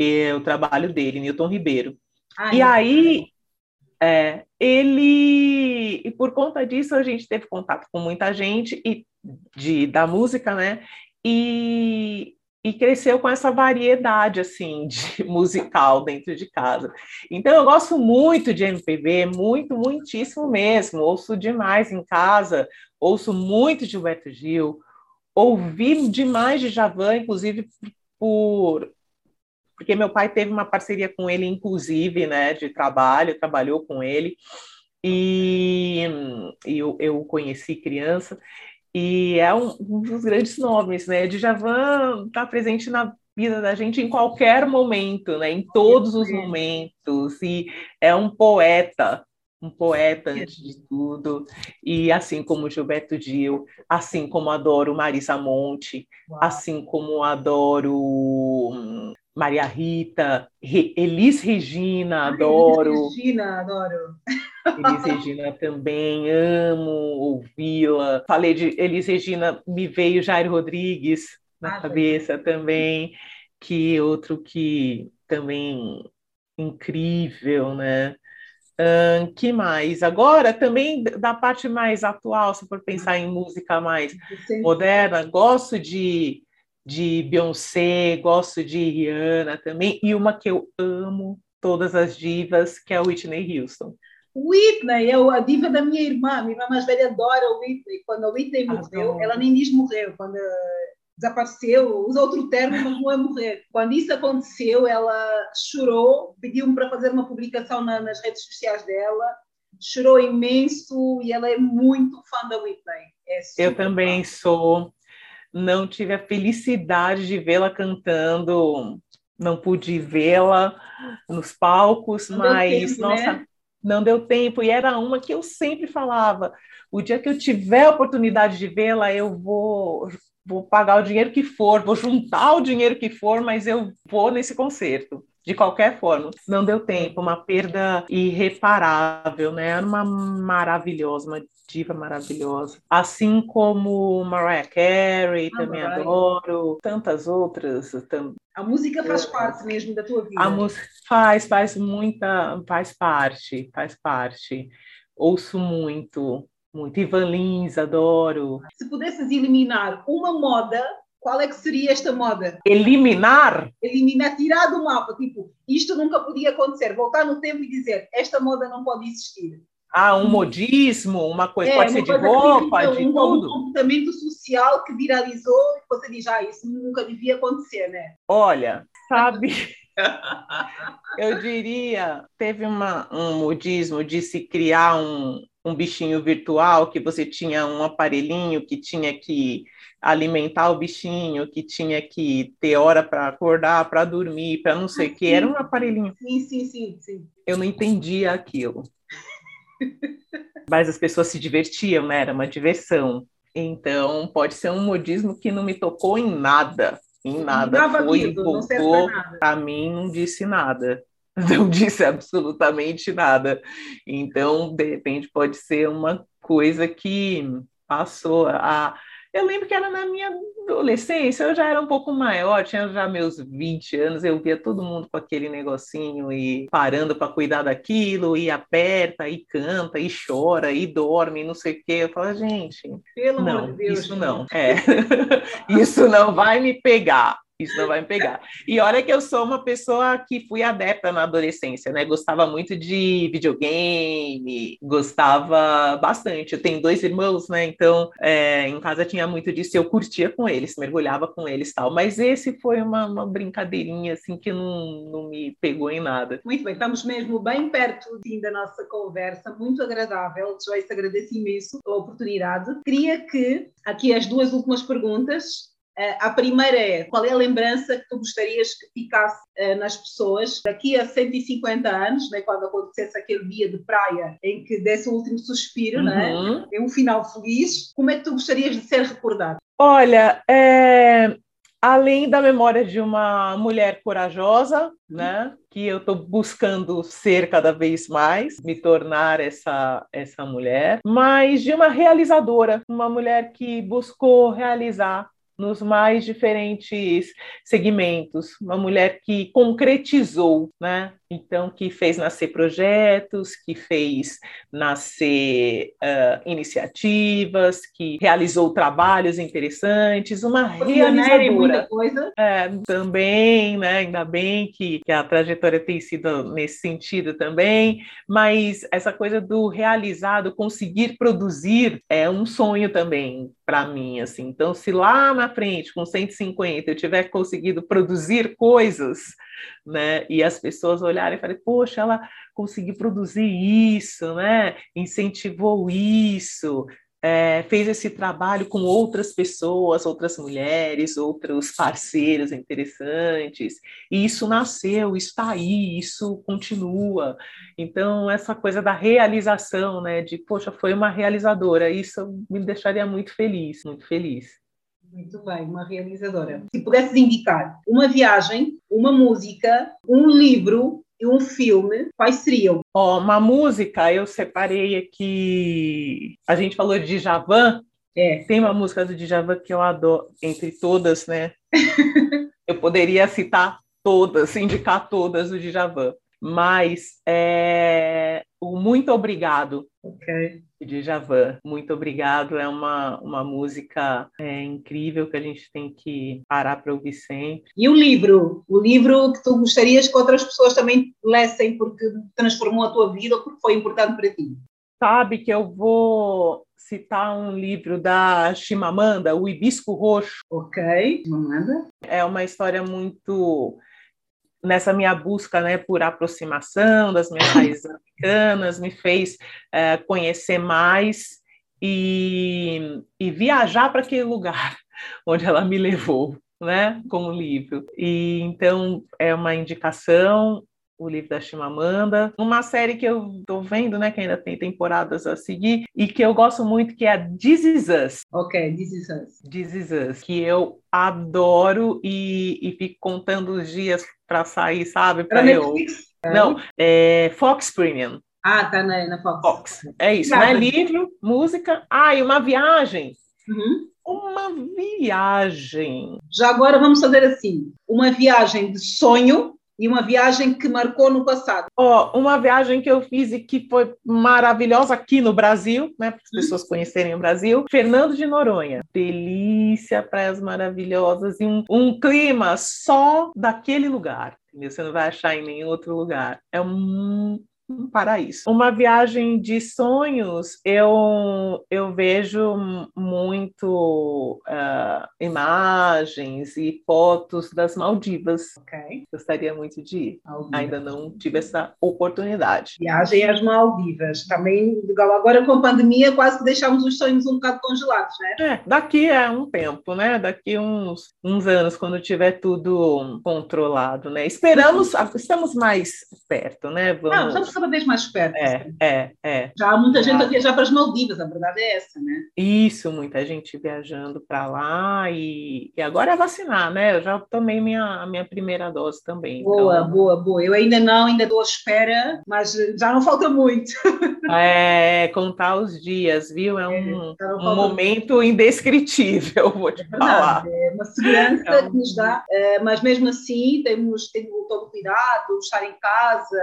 e, o trabalho dele, Newton Ribeiro. Ai, e aí é, ele e por conta disso a gente teve contato com muita gente e de, da música, né? E, e cresceu com essa variedade assim de musical dentro de casa. Então eu gosto muito de MPB, muito, muitíssimo mesmo. Ouço demais em casa, ouço muito de Gilberto Gil, ouvi demais de Javan, inclusive por porque meu pai teve uma parceria com ele, inclusive, né, de trabalho, trabalhou com ele, e, e eu, eu conheci criança, e é um, um dos grandes nomes, né? Djavan está presente na vida da gente em qualquer momento, né? Em todos os momentos. E é um poeta, um poeta antes de tudo. E assim como Gilberto Gil, assim como adoro Marisa Monte, Uau. assim como adoro hum, Maria Rita, Re Elis Regina, adoro. Elis Regina, adoro. Elis Regina também, amo ouvi-la. Falei de Elis Regina, me veio Jair Rodrigues na ah, cabeça é. também, que outro que também incrível, né? Um, que mais? Agora, também da parte mais atual, se for pensar em música mais moderna, gosto de de Beyoncé, gosto de Rihanna também, e uma que eu amo todas as divas, que é a Whitney Houston. Whitney é a diva da minha irmã, minha irmã mais velha adora Whitney. Quando a Whitney morreu, Adoro. ela nem diz morreu, quando desapareceu, usa outro termo, mas não é morrer. Quando isso aconteceu, ela chorou, pediu-me para fazer uma publicação na, nas redes sociais dela, chorou imenso e ela é muito fã da Whitney. É eu também fã. sou não tive a felicidade de vê-la cantando, não pude vê-la nos palcos, não mas tempo, nossa, né? não deu tempo e era uma que eu sempre falava. O dia que eu tiver a oportunidade de vê-la, eu vou vou pagar o dinheiro que for, vou juntar o dinheiro que for, mas eu vou nesse concerto de qualquer forma. Não deu tempo, uma perda irreparável, né? Era uma maravilhosa, uma diva maravilhosa. Assim como Mariah Carey, ah, também Mariah. adoro, tantas outras. Tam... A música faz é. parte mesmo da tua vida. A música faz, faz muita, faz parte, faz parte. Ouço muito, muito. Ivan Lins, adoro. Se pudesses eliminar uma moda qual é que seria esta moda? Eliminar? Eliminar, tirar do mapa, tipo, isto nunca podia acontecer, voltar no tempo e dizer, esta moda não pode existir. Ah, um modismo, uma coisa, é, pode ser de roupa, de um, tudo. Um comportamento social que viralizou e você diz, ah, isso nunca devia acontecer, né? Olha, sabe, eu diria, teve uma, um modismo de se criar um, um bichinho virtual, que você tinha um aparelhinho que tinha que alimentar o bichinho, que tinha que ter hora para acordar, para dormir, para não sei o que, era um aparelhinho. Sim, sim, sim, sim. Eu não entendia aquilo. Mas as pessoas se divertiam, né? Era uma diversão. Então, pode ser um modismo que não me tocou em nada. Em nada. Não Foi, lido, nada. para mim, não disse nada. Não disse absolutamente nada. Então, de repente, pode ser uma coisa que passou a. Eu lembro que era na minha adolescência, eu já era um pouco maior, tinha já meus 20 anos, eu via todo mundo com aquele negocinho e parando para cuidar daquilo, e aperta, e canta, e chora, e dorme, não sei o quê. Eu falo, gente, Pelo amor não, de Deus. isso não. É. isso não vai me pegar. Isso não vai me pegar. E olha que eu sou uma pessoa que fui adepta na adolescência, né? Gostava muito de videogame, gostava bastante. Eu tenho dois irmãos, né? Então, é, em casa tinha muito disso. Eu curtia com eles, mergulhava com eles tal. Mas esse foi uma, uma brincadeirinha, assim, que não, não me pegou em nada. Muito bem, estamos mesmo bem perto do da nossa conversa, muito agradável. Joyce, agradeço imenso a oportunidade. Queria que, aqui as duas últimas perguntas, a primeira é, qual é a lembrança que tu gostarias que ficasse uh, nas pessoas daqui a 150 anos, né, quando acontecesse aquele dia de praia em que desse o último suspiro, né, Uhum. é um final feliz, como é que tu gostarias de ser recordado? Olha, é, além da memória de uma mulher corajosa, né, que eu estou buscando ser cada vez mais, me tornar essa, essa mulher, mas de uma realizadora, uma mulher que buscou realizar nos mais diferentes segmentos, uma mulher que concretizou, né? Então, que fez nascer projetos, que fez nascer uh, iniciativas, que realizou trabalhos interessantes, uma realizadora. muita coisa. É, também, né? Ainda bem que, que a trajetória tem sido nesse sentido também, mas essa coisa do realizado, conseguir produzir, é um sonho também para mim, assim. Então, se lá na frente, com 150, eu tiver conseguido produzir coisas, né? E as pessoas olharem e falarem, poxa, ela conseguiu produzir isso, né? Incentivou isso, é, fez esse trabalho com outras pessoas, outras mulheres, outros parceiros interessantes, e isso nasceu, está aí, isso continua. Então, essa coisa da realização, né, de, poxa, foi uma realizadora, isso me deixaria muito feliz, muito feliz. Muito bem, uma realizadora. Se pudesses indicar uma viagem, uma música, um livro e um filme, quais seriam? Ó, uma música, eu separei aqui. A gente falou de Djavan. É. Tem uma música do Djavan que eu adoro, entre todas, né? eu poderia citar todas, indicar todas do Djavan. Mas é, o Muito Obrigado Ok. De Djavan. Muito obrigado. É uma, uma música é, incrível que a gente tem que parar para ouvir sempre. E o livro? O livro que tu gostarias que outras pessoas também lessem porque transformou a tua vida ou porque foi importante para ti? Sabe que eu vou citar um livro da Chimamanda, O Hibisco Roxo. Ok, Mamanda. É uma história muito nessa minha busca né, por aproximação das minhas raízes africanas, me fez é, conhecer mais e, e viajar para aquele lugar onde ela me levou, né, com o livro. E então é uma indicação o livro da Chimamanda, uma série que eu estou vendo, né, que ainda tem temporadas a seguir, e que eu gosto muito, que é a This Is Us. Ok, This Is Us. This Is Us, que eu adoro e, e fico contando os dias para sair, sabe? Para eu. Netflix? Não, é Fox Premium. Ah, tá na, na Fox. Fox. É isso, Obrigada. né? Livro, música. Ah, e uma viagem. Uhum. Uma viagem. Já agora vamos fazer assim: uma viagem de sonho e uma viagem que marcou no passado. Ó, uma viagem que eu fiz e que foi maravilhosa aqui no Brasil, né? Para as pessoas conhecerem o Brasil. Fernando de Noronha. Delícia, praias maravilhosas e um, um clima só daquele lugar. Entendeu? Você não vai achar em nenhum outro lugar. É um, um paraíso. Uma viagem de sonhos, eu, eu vejo muito ah, imagens e fotos das Maldivas. Ok. Gostaria muito de ir. Maldivas. Ainda não tive essa oportunidade. Viagem às Maldivas. Também, legal. agora com a pandemia, quase que deixámos os sonhos um bocado congelados, né? É, daqui a um tempo, né? Daqui uns, uns anos, quando tiver tudo controlado, né? Esperamos, estamos mais perto, né? Vamos... Não, estamos cada vez mais perto. É, é, é. Já há muita gente a viajar para as Maldivas, a verdade é essa, né? Isso, muita gente viajando para lá e, e agora é vacinar, né? Eu já tomei minha, minha primeira dose também. Boa, então... boa, boa. Eu ainda não, ainda à espera, mas já não falta muito. É, contar os dias, viu? É um, é, um momento indescritível, vou te é falar. É uma segurança então... que nos dá, é, mas mesmo assim temos, temos todo cuidado, estar em casa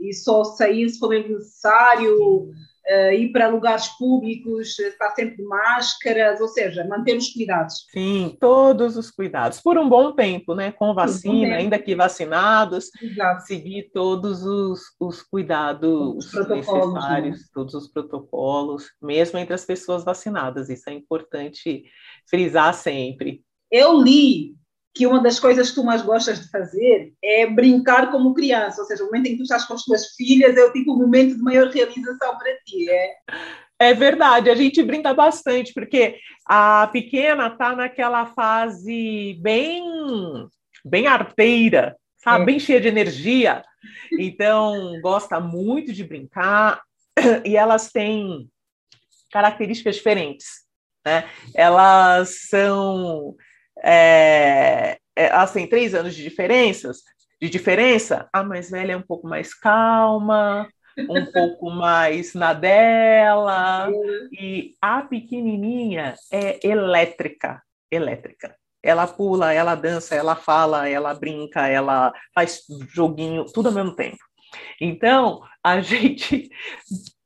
e só sair se for mesmo necessário. Uh, ir para lugares públicos, estar sempre de máscaras, ou seja, manter os cuidados. Sim, todos os cuidados, por um bom tempo, né? Com vacina, ainda que vacinados, Exato. seguir todos os, os cuidados os necessários, né? todos os protocolos, mesmo entre as pessoas vacinadas. Isso é importante frisar sempre. Eu li que uma das coisas que tu mais gostas de fazer é brincar como criança, ou seja, o momento em que tu estás com as tuas filhas é o tipo de momento de maior realização para ti, é? É verdade, a gente brinca bastante, porque a pequena está naquela fase bem, bem arteira, sabe? É. Bem cheia de energia, então gosta muito de brincar, e elas têm características diferentes, né? Elas são é, é, assim, três anos de diferenças, de diferença, a mais velha é um pouco mais calma, um pouco mais na dela, e a pequenininha é elétrica, elétrica. Ela pula, ela dança, ela fala, ela brinca, ela faz joguinho, tudo ao mesmo tempo. Então, a gente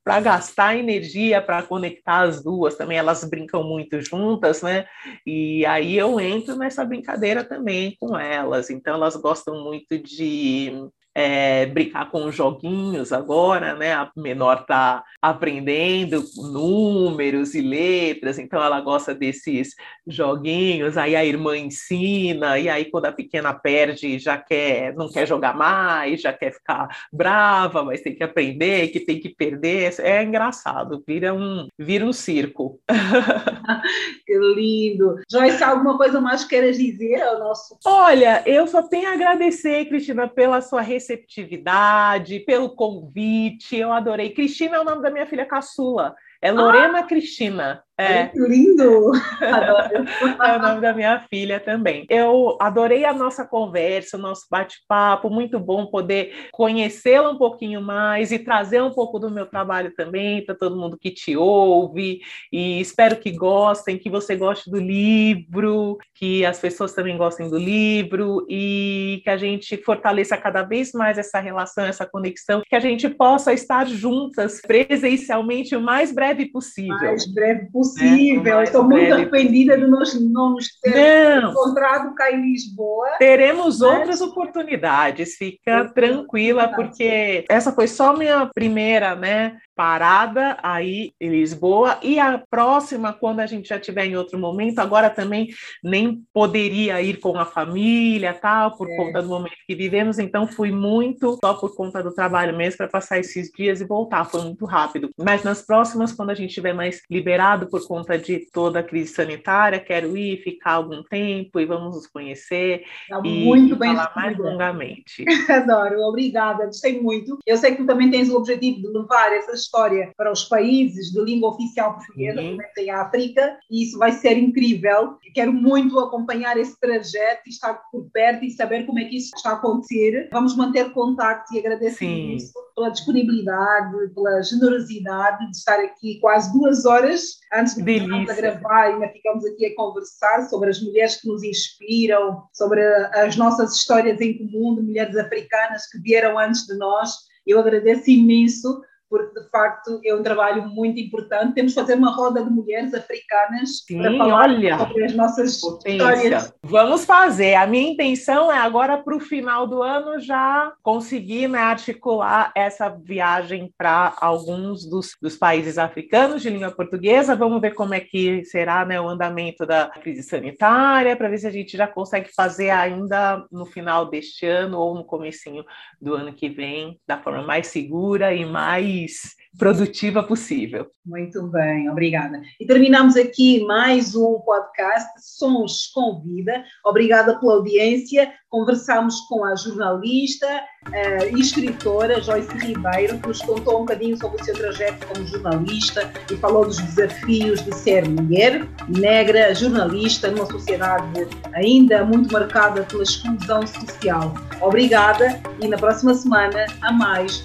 para gastar energia para conectar as duas também, elas brincam muito juntas, né? E aí eu entro nessa brincadeira também com elas. Então elas gostam muito de é, brincar com joguinhos agora, né? A menor está aprendendo números e letras, então ela gosta desses joguinhos. Aí a irmã ensina, e aí quando a pequena perde, já quer, não quer jogar mais, já quer ficar brava, mas tem que aprender que tem que perder. É engraçado, vira um, vira um circo. que lindo! Joyce, alguma coisa mais queiras dizer ao nosso? Olha, eu só tenho a agradecer, Cristina, pela sua receptividade, pelo convite. Eu adorei. Cristina é o nome da minha filha caçula. É Lorena ah, Cristina. É. Que lindo! é o nome da minha filha também. Eu adorei a nossa conversa, o nosso bate-papo, muito bom poder conhecê-la um pouquinho mais e trazer um pouco do meu trabalho também para todo mundo que te ouve. E espero que gostem, que você goste do livro, que as pessoas também gostem do livro e que a gente fortaleça cada vez mais essa relação, essa conexão, que a gente possa estar juntas presencialmente o mais breve possível. Mais breve possível possível. É, Estou muito arrependida de nós não nos ter não. encontrado cá em Lisboa. Teremos mas... outras oportunidades, fica tranquila, porque essa foi só minha primeira, né? Parada aí em Lisboa. E a próxima quando a gente já tiver em outro momento agora também nem poderia ir com a família tal por é. conta do momento que vivemos. Então fui muito só por conta do trabalho mesmo para passar esses dias e voltar. Foi muito rápido. Mas nas próximas quando a gente estiver mais liberado por conta de toda a crise sanitária quero ir ficar algum tempo e vamos nos conhecer tá e, muito bem falar mais longamente. Adoro obrigada gostei muito. Eu sei que tu também tens o objetivo de levar essas história para os países de língua oficial portuguesa, uhum. em África, e isso vai ser incrível. Quero muito acompanhar esse trajeto e estar por perto e saber como é que isso está a acontecer. Vamos manter contato e agradecer isso pela disponibilidade, pela generosidade de estar aqui quase duas horas antes de começarmos a gravar, ainda ficamos aqui a conversar sobre as mulheres que nos inspiram, sobre as nossas histórias em comum de mulheres africanas que vieram antes de nós. Eu agradeço imenso porque de facto é um trabalho muito importante. Temos que fazer uma roda de mulheres africanas Sim, para falar olha, sobre as nossas potência. histórias. Vamos fazer. A minha intenção é agora para o final do ano já conseguir né, articular essa viagem para alguns dos, dos países africanos de língua portuguesa. Vamos ver como é que será né, o andamento da crise sanitária, para ver se a gente já consegue fazer ainda no final deste ano ou no comecinho do ano que vem, da forma mais segura e mais mais produtiva possível. Muito bem, obrigada. E terminamos aqui mais um podcast Sons com Vida. Obrigada pela audiência. Conversamos com a jornalista uh, e escritora Joyce Ribeiro, que nos contou um bocadinho sobre o seu trajeto como jornalista e falou dos desafios de ser mulher, negra, jornalista numa sociedade ainda muito marcada pela exclusão social. Obrigada e na próxima semana a mais